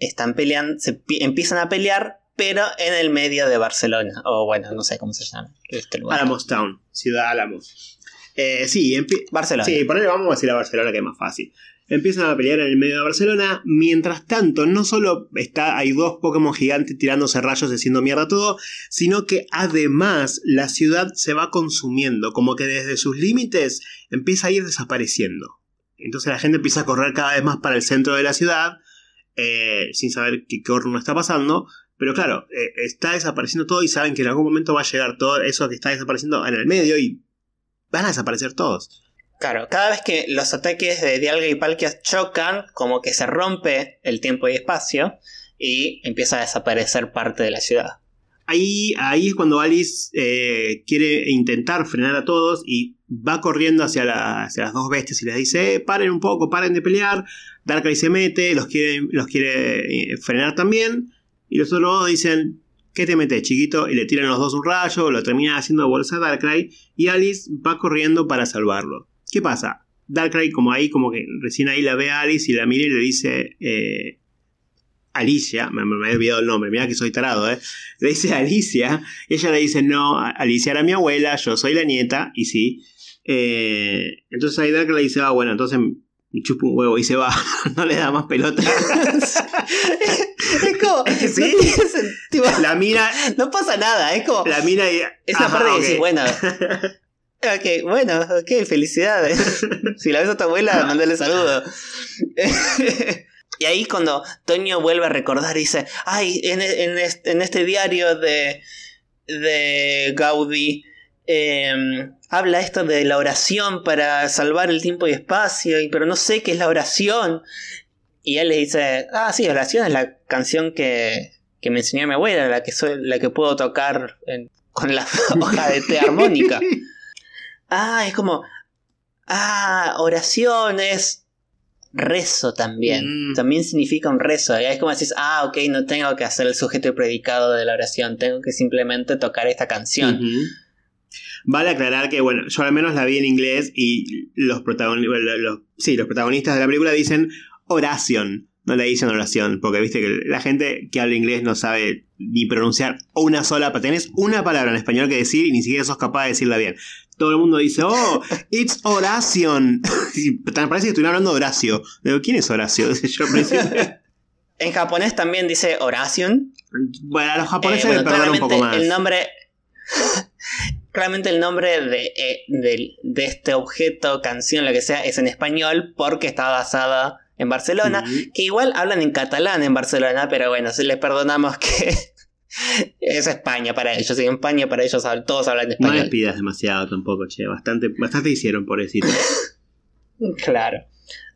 están peleando, se empiezan a pelear, pero en el medio de Barcelona, o bueno, no sé cómo se llama este lugar. Alamos Town, Ciudad Álamos. Eh, sí, Barcelona. Sí, ponele, vamos a decir a Barcelona que es más fácil empiezan a pelear en el medio de Barcelona. Mientras tanto, no solo está, hay dos Pokémon gigantes tirándose rayos y haciendo mierda todo, sino que además la ciudad se va consumiendo, como que desde sus límites empieza a ir desapareciendo. Entonces la gente empieza a correr cada vez más para el centro de la ciudad, eh, sin saber qué, horno está pasando. Pero claro, eh, está desapareciendo todo y saben que en algún momento va a llegar todo eso que está desapareciendo en el medio y van a desaparecer todos. Claro, cada vez que los ataques de Dialga y Palkia chocan, como que se rompe el tiempo y espacio y empieza a desaparecer parte de la ciudad. Ahí, ahí es cuando Alice eh, quiere intentar frenar a todos y va corriendo hacia, las dos bestias y les dice, eh, paren un poco, paren de pelear. Darkrai se mete, los quiere, los quiere eh, frenar también. Y los otros dicen, ¿qué te metes, chiquito? Y le tiran los dos un rayo, lo termina haciendo bolsa a Darkrai y Alice va corriendo para salvarlo. ¿Qué pasa? Darkrai como ahí, como que recién ahí la ve a Alice y la mira y le dice... Eh, Alicia, me, me, he olvidado el nombre, mira que soy tarado, ¿eh? Le dice Alicia, ella le dice, no, Alicia era mi abuela, yo soy la nieta, y sí. Eh, entonces ahí Darkrai le dice, ah, bueno, entonces me chupa un huevo y se va, no le da más pelota. es como, ¿Sí? la mira, no pasa nada, es como, la mira y, esa parte okay. bueno, Ok, bueno, ok, felicidades. si la ves a tu abuela, mandale saludo. Y ahí cuando Toño vuelve a recordar dice, ay, en, en, en este diario de, de Gaudí em, habla esto de la oración para salvar el tiempo y espacio, pero no sé qué es la oración. Y él le dice, ah, sí, oración es la canción que, que me enseñó mi abuela, la que, soy, la que puedo tocar con la hoja de té armónica. ah, es como, ah, oraciones rezo también. Mm. También significa un rezo. Es como decís, ah, ok, no tengo que hacer el sujeto y predicado de la oración, tengo que simplemente tocar esta canción. Vale aclarar que, bueno, yo al menos la vi en inglés y los, protagonistas, los, sí, los protagonistas de la película dicen oración, no le dicen oración, porque viste que la gente que habla inglés no sabe ni pronunciar una sola, tenés una palabra en español que decir y ni siquiera sos capaz de decirla bien todo el mundo dice, oh, it's Oración. parece que estoy hablando de Horacio. Digo, ¿quién es Horacio? en japonés también dice Oración. Bueno, a los japoneses eh, un poco más. El nombre. claramente el nombre de, eh, de, este objeto, canción, lo que sea, es en español porque está basada en Barcelona. Que igual hablan en catalán en Barcelona, pero bueno, si les perdonamos que es España para ellos, y en España para ellos todos hablan español. No les pidas demasiado tampoco, che, bastante, bastante hicieron por eso. claro.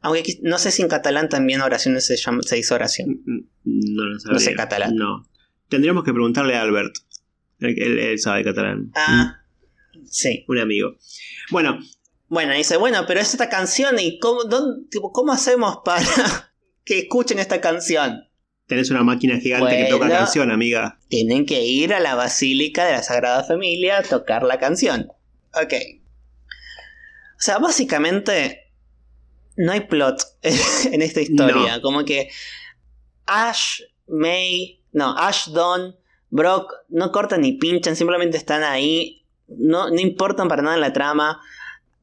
Aunque no sé si en catalán también oraciones se, llama, se dice oración. Mm, mm, no lo No sé catalán. No. Tendríamos que preguntarle a Albert. Él, sabe catalán. Ah, sí. Un amigo. Bueno. Bueno, dice, bueno, pero es esta canción y ¿cómo, ¿cómo hacemos para que escuchen esta canción? Tenés una máquina gigante que toca canción, amiga. Tienen que ir a la Basílica de la Sagrada Familia a tocar la canción. Ok. O sea, básicamente no hay plot en esta historia. Como que Ash, May, no, Ash, Don, Brock no cortan ni pinchan, simplemente están ahí. No, no importan para nada en la trama.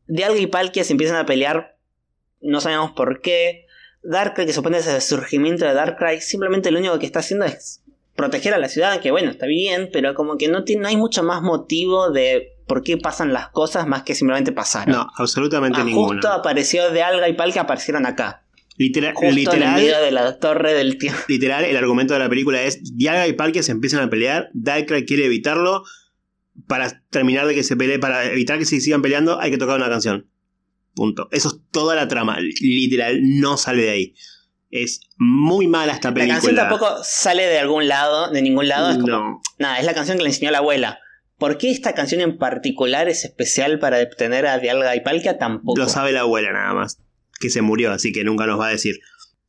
Dialga y Palkia se empiezan a pelear. No sabemos por qué. Darkrai, que supone ese surgimiento de Darkrai, simplemente lo único que está haciendo es proteger a la ciudad, que bueno, está bien, pero como que no, tiene, no hay mucho más motivo de por qué pasan las cosas más que simplemente pasaron. No, absolutamente ah, ninguno. Justo apareció de Alga y Pal que aparecieron acá. Literal, Justo literal, en medio de la torre del tiempo. Literal, el argumento de la película es Dialga y Palkia se empiezan a pelear, Darkrai quiere evitarlo, para terminar de que se pelee, para evitar que se sigan peleando, hay que tocar una canción. Punto. Eso es toda la trama. Literal, no sale de ahí. Es muy mala esta película. La canción tampoco sale de algún lado, de ningún lado. Es como, Nada, es la canción que le enseñó la abuela. ¿Por qué esta canción en particular es especial para detener a Dialga y Palkia? Tampoco. Lo sabe la abuela nada más. Que se murió, así que nunca nos va a decir.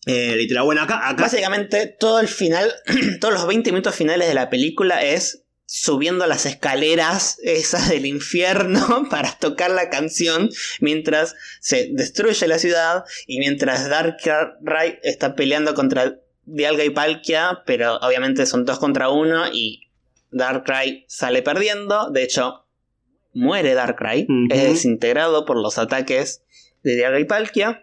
Eh, literal, bueno, acá, acá. Básicamente, todo el final, todos los 20 minutos finales de la película es subiendo las escaleras esas del infierno para tocar la canción mientras se destruye la ciudad y mientras Darkrai está peleando contra Dialga y Palkia, pero obviamente son dos contra uno y Darkrai sale perdiendo, de hecho muere Darkrai, es desintegrado por los ataques de Dialga y Palkia.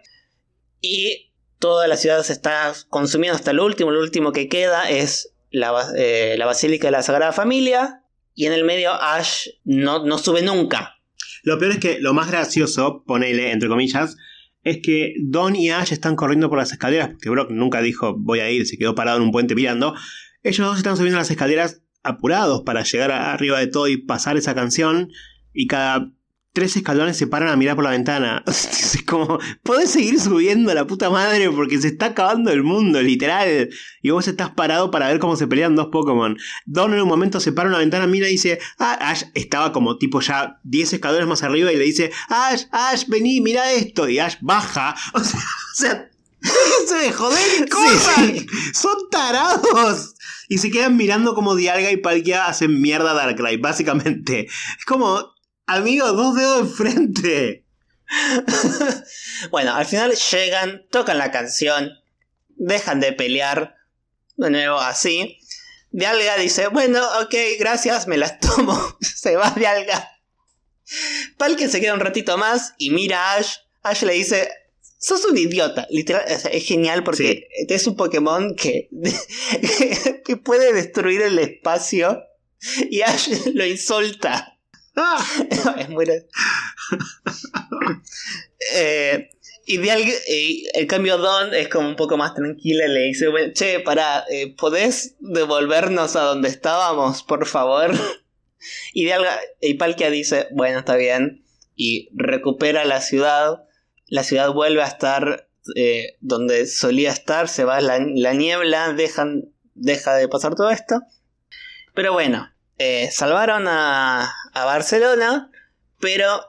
Y toda la ciudad se está consumiendo hasta el último, lo último que queda es eh, la, Basílica de la Sagrada Familia y en el medio Ash no, no sube nunca. Lo peor es que lo más gracioso, ponele entre comillas, es que Don y Ash están corriendo por las escaleras, porque Brock nunca dijo voy a ir, se quedó parado en un puente mirando. Ellos dos están subiendo las escaleras apurados para llegar arriba de todo y pasar esa canción. Y cada tres escalones se paran a mirar por la ventana. Es como, podés seguir subiendo a la puta madre porque se está acabando el mundo, literal. Y vos estás parado para ver cómo se pelean dos Pokémon. Don en un momento se para una ventana, mira y dice, ah, Ash estaba como tipo ya 10 escalones más arriba y le dice, Ash, Ash, vení, mira esto. Y Ash baja. O sea, se de joder y Son tarados. Y se quedan mirando como Dialga y Palkia hacen mierda a Darkrai, básicamente. Es como, Amigo, dos dedos de frente. bueno, al final llegan, tocan la canción, dejan de pelear. De nuevo, así. Dialga dice: Bueno, ok, gracias, me las tomo. se va Dialga. Palke se queda un ratito más y mira a Ash. Ash le dice: Sos un idiota. Literal, es genial porque es un Pokémon que, que puede destruir el espacio y Ash lo insulta. es muy. Eh, Y el cambio Don es como un poco más tranquila le dice, che, para, eh, ¿podés devolvernos a donde estábamos, por favor? Y, de y Palkia dice, bueno, está bien. Y recupera la ciudad. La ciudad vuelve a estar eh, donde solía estar, se va la, niebla, dejan, deja de pasar todo esto. Pero bueno, eh, salvaron a, a Barcelona, pero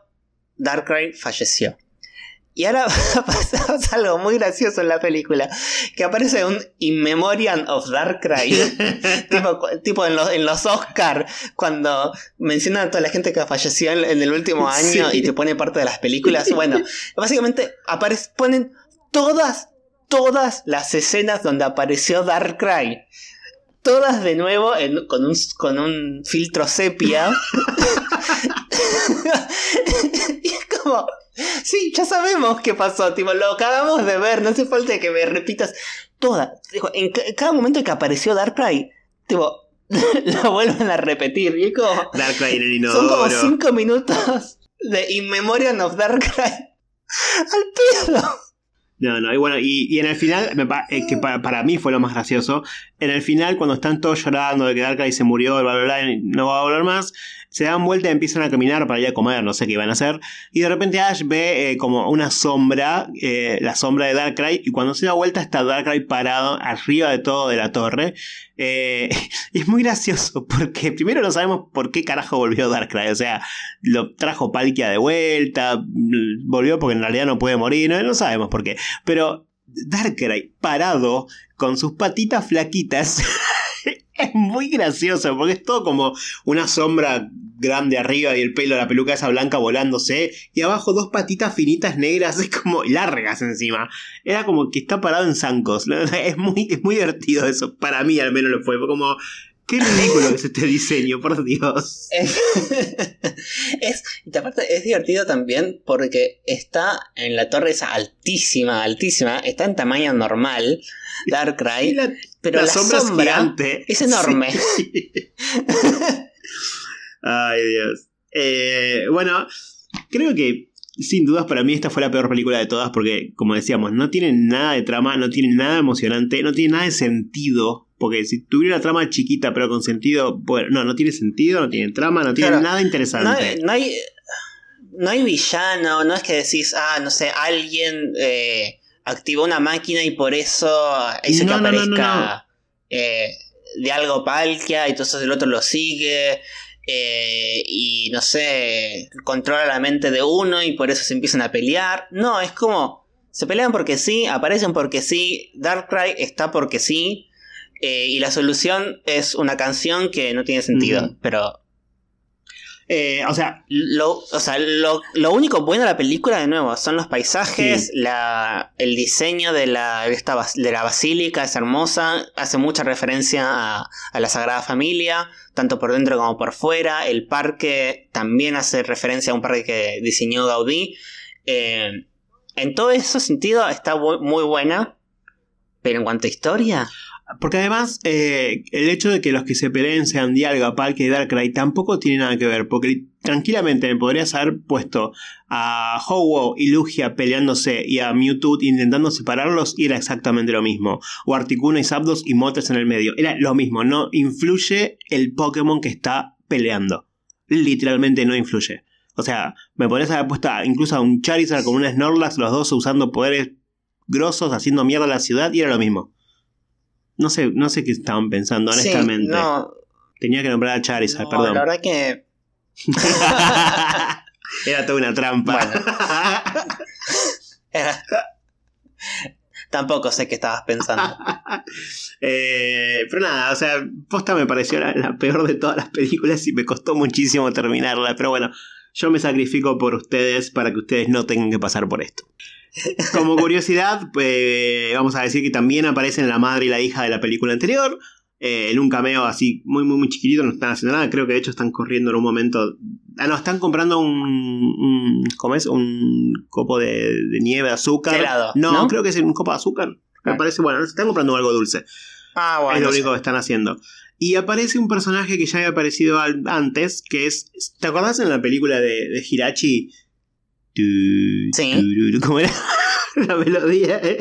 Darkrai falleció. Y ahora pasa algo muy gracioso en la película. Que aparece un In Memoriam of Darkrai. tipo, tipo en, los, en los Oscar, cuando mencionan a toda la gente que falleció en, el último año y te pone parte de las películas. Bueno, básicamente ponen todas, todas las escenas donde apareció Darkrai. Todas de nuevo con, un, con un filtro sepia. y es como Sí, ya sabemos qué pasó, tipo, lo acabamos de ver, no hace falta que me repitas toda. en cada momento que apareció Darkrai, tipo, lo vuelven a repetir. Y es como. Darkrai en el Son como 5 minutos de In Memoriam of Darkrai. Al pedo. No, no, y bueno, y, en el final, que para, mí fue lo más gracioso, en el final, cuando están todos llorando de que Darkrai se murió, bla, bla, bla, no va a volver más, se dan vuelta y empiezan a caminar para ir a comer, no sé qué iban a hacer. Y de repente Ash ve eh, como una sombra, eh, la sombra de Darkrai, y cuando se da vuelta está Darkrai parado arriba de todo de la torre. Eh, es muy gracioso porque primero no sabemos por qué carajo volvió Darkrai. O sea, lo trajo Palkia de vuelta, volvió porque en realidad no puede morir, no, no sabemos por qué. Pero Darkrai parado con sus patitas flaquitas. es muy gracioso porque es todo como una sombra grande arriba y el pelo, la peluca esa blanca volándose y abajo dos patitas finitas negras, es como largas encima. Era como que está parado en zancos. Es muy, es muy divertido eso. Para mí al menos lo fue. Fue como, Qué ridículo que es este diseño, por Dios. es, y aparte es divertido también porque está en la torre esa altísima, altísima, está en tamaño normal, Darkrai, pero la, sombra, es enorme. Ay, Dios. Eh, bueno, creo que sin dudas para mí esta fue la peor película de todas porque, como decíamos, no tiene nada de trama, no tiene nada emocionante, no tiene nada de sentido. Porque si tuviera una trama chiquita pero con sentido, bueno, no, no tiene sentido, no tiene trama, no tiene nada interesante. No hay, no hay, villano, no es que decís, ah, no sé, alguien eh, activó una máquina y por eso hizo que aparezca eh, de algo Palkia y entonces el otro lo sigue. Eh, y no sé, controla la mente de uno y por eso se empiezan a pelear. No, es como, se pelean porque sí, aparecen porque sí, Darkrai está porque sí, eh, y la solución es una canción que no tiene sentido, pero... Eh, o sea, lo, o sea lo, único bueno de la película, de nuevo, son los paisajes, la, el diseño de la, de la basílica es hermosa, hace mucha referencia a, a la Sagrada Familia, tanto por dentro como por fuera. El parque también hace referencia a un parque que diseñó Gaudí. Eh, en todo ese sentido está muy buena. Pero en cuanto a historia. Porque además, eh, el hecho de que los que se peleen sean Dialga, Palkia y Darkrai tampoco tiene nada que ver. Porque tranquilamente me podrías haber puesto a ho y Lugia peleándose y a Mewtwo intentando separarlos y era exactamente lo mismo. O Articuno y Zapdos y Motes en el medio. Era lo mismo. No influye el Pokémon que está peleando. Literalmente no influye. O sea, me podrías haber puesto incluso a un Charizard con un Snorlax, los dos usando poderes grosos, haciendo mierda a la ciudad y era lo mismo. No sé, no sé qué estaban pensando, honestamente. Tenía que nombrar a Charizard, perdón. La verdad que. Era toda una trampa. Tampoco sé qué estabas pensando. Eh, pero nada, o sea, posta me pareció la, peor de todas las películas y me costó muchísimo terminarla. Pero bueno, yo me sacrifico por ustedes para que ustedes no tengan que pasar por esto. Como curiosidad, pues, vamos a decir que también aparecen la madre y la hija de la película anterior. Eh, en un cameo así muy, muy, muy chiquitito, no están haciendo nada. Creo que de hecho están corriendo en un momento. Ah, no, están comprando un. ¿Cómo es? Un copo de, nieve de azúcar. no, creo que es un copo de azúcar. Me ah. parece, bueno, están comprando algo dulce. Ah, bueno. Es lo único que están haciendo. Y aparece un personaje que ya había aparecido antes, que es. ¿Te acordás en la película de, de Hirachi? Sí. ¿Cómo era? la melodía. ¿eh?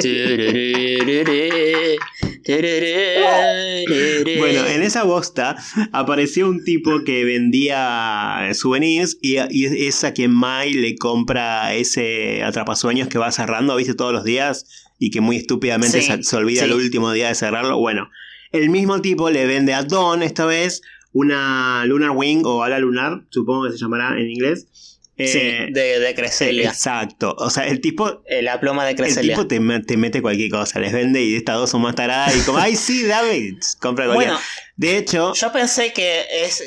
Bueno, en esa bosta apareció un tipo que vendía souvenirs y, y es a quien Mai le compra ese atrapasueños que va cerrando, viste, todos los días y que muy estúpidamente Sí, se, se olvida sí. el último día de cerrarlo. Bueno, el mismo tipo le vende a Don esta vez una Lunar Wing o ala lunar, supongo que se llamará en inglés. Sí, Eh, de, de Creselia. Exacto. O sea, el tipo Eh, La pluma de el Creselia. tipo te, te mete cualquier cosa, les vende y estas dos son más taradas y como, ay sí, dame, compra cualquier. Bueno, de hecho, yo pensé que es.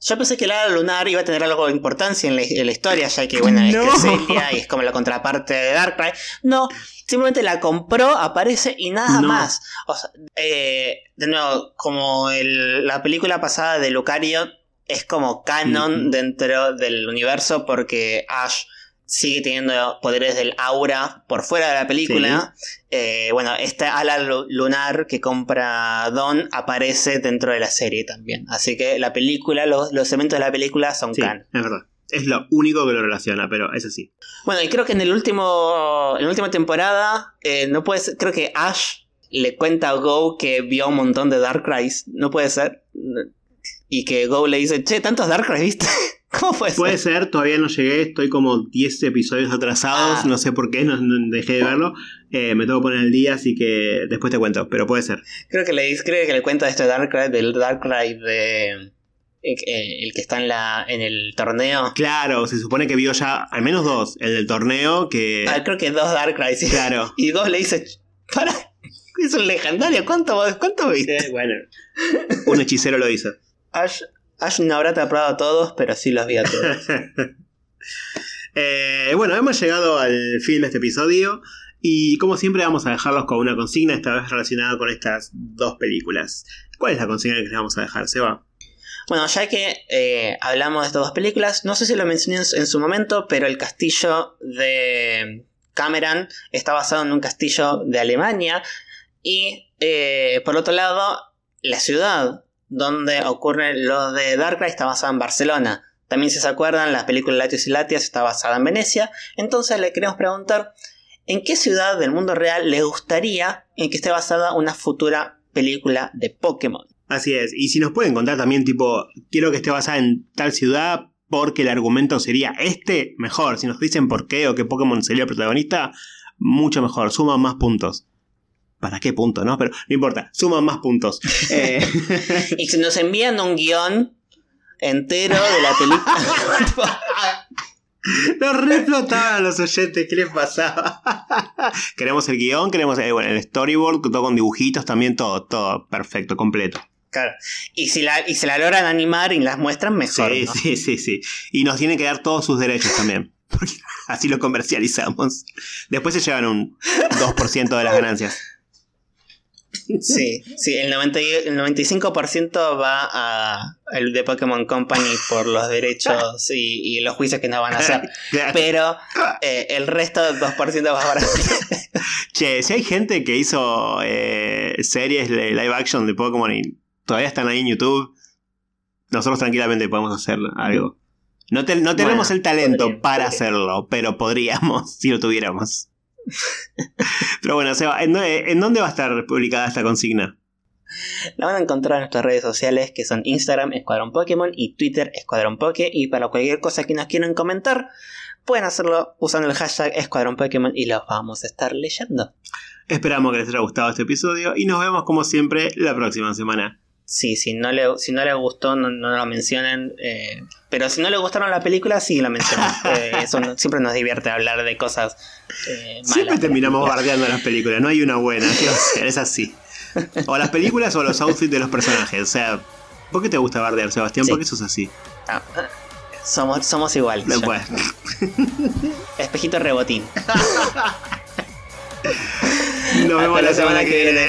Yo pensé que el hada lunar iba a tener algo de importancia en la, en la historia, ya que, bueno, es No. Creselia y es como la contraparte de Darkrai. No, simplemente la compró, aparece y nada No. más. O sea, eh, de nuevo, como el- la película pasada de Lucario es como canon dentro del universo porque Ash sigue teniendo poderes del aura por fuera de la película. Eh, bueno, esta ala lu- lunar que compra Don aparece dentro de la serie también. Así que la película, los, los elementos de la película son sí, canon. es verdad. Es lo único que lo relaciona, pero es así. Bueno, y creo que en el último. En la última temporada. eh, no puede ser. Creo que Ash le cuenta a Go que vio un montón de Darkrai's. No puede ser. Y que Go le dice, che, tantos Darkrai's viste. ¿Cómo puede ser? Puede ser, todavía no llegué, estoy como 10 episodios atrasados, Ah. no sé por qué, no, no dejé de verlo. Eh, me tengo que poner el día, así que después te cuento, pero puede ser. Creo que le dice, creo que le cuenta esto de Darkrai, del Darkrai de. eh, eh, el que está en la. en el torneo. Claro, se supone que vio ya al menos dos, el del torneo, que... Ah, creo que dos Darkrai, sí. Claro. Y Go le dice, para, es un legendario, ¿cuánto, cuánto viste? Eh, bueno, un hechicero lo hizo. Ash, Ash no habrá atrapado a todos, pero sí los vi a todos. Eh, bueno, hemos llegado al fin de este episodio y como siempre vamos a dejarlos con una consigna, esta vez relacionada con estas dos películas. ¿Cuál es la consigna que les vamos a dejar, Seba? Bueno, ya que eh, hablamos de estas dos películas, no sé si lo mencioné en su, en su momento, pero el castillo de Cameron está basado en un castillo de Alemania. Y eh, por otro lado, la ciudad donde ocurre lo de Darkrai está basada en Barcelona. También, si se acuerdan, la película Latios y Latias está basada en Venecia. Entonces le queremos preguntar: ¿en qué ciudad del mundo real le gustaría en que esté basada una futura película de Pokémon? Así es, y si nos pueden contar también tipo, quiero que esté basada en tal ciudad porque el argumento sería este, mejor. Si nos dicen por qué o qué Pokémon sería el protagonista, mucho mejor, suman más puntos. ¿Para qué punto, no? Pero no importa, suman más puntos. Eh, Y si nos envían un guion entero de la película. Nos reflotaban los oyentes, ¿qué les pasaba? queremos el guion, queremos eh, bueno, el storyboard, todo con dibujitos también, todo, todo perfecto, completo. Claro. Y si la, y se la logran animar y las muestran, mejor. Sí, ¿no? sí, sí, sí. Y nos tienen que dar todos sus derechos también. Porque así lo comercializamos. Después se llevan un 2% de las ganancias. Sí, sí, el, 90 y- el 95% va a el de Pokémon Company por los derechos y, y los juicios que nos van a hacer. Pero eh, el resto del 2% va para. che, si hay gente que hizo eh, series de live action de Pokémon y todavía están ahí en YouTube, nosotros tranquilamente podemos hacer algo. No, te- no tenemos Bueno, el talento podría, para podría. hacerlo, pero podríamos si lo tuviéramos. pero bueno, Seba, ¿en, dónde- ¿en dónde va a estar publicada esta consigna? La van a encontrar en nuestras redes sociales que son Instagram Escuadrón Pokémon y Twitter Escuadrón Poké. Y para cualquier cosa que nos quieran comentar, pueden hacerlo usando el hashtag Escuadrón Pokémon y los vamos a estar leyendo. Esperamos que les haya gustado este episodio y nos vemos como siempre la próxima semana. Sí, si no le, si no le gustó, no, no lo mencionen. eh, pero si no le gustaron la película, sí lo mencionan. Eh, eso no- siempre nos divierte hablar de cosas eh, malas. Siempre terminamos bardeando las películas, no hay una buena. Es así. O las películas o los outfits de los personajes. O sea, ¿por qué te gusta bardear, Sebastián? Sí. ¿Por qué sos así? Ah, somos, somos iguales. No. Espejito rebotín. Nos vemos la semana que viene.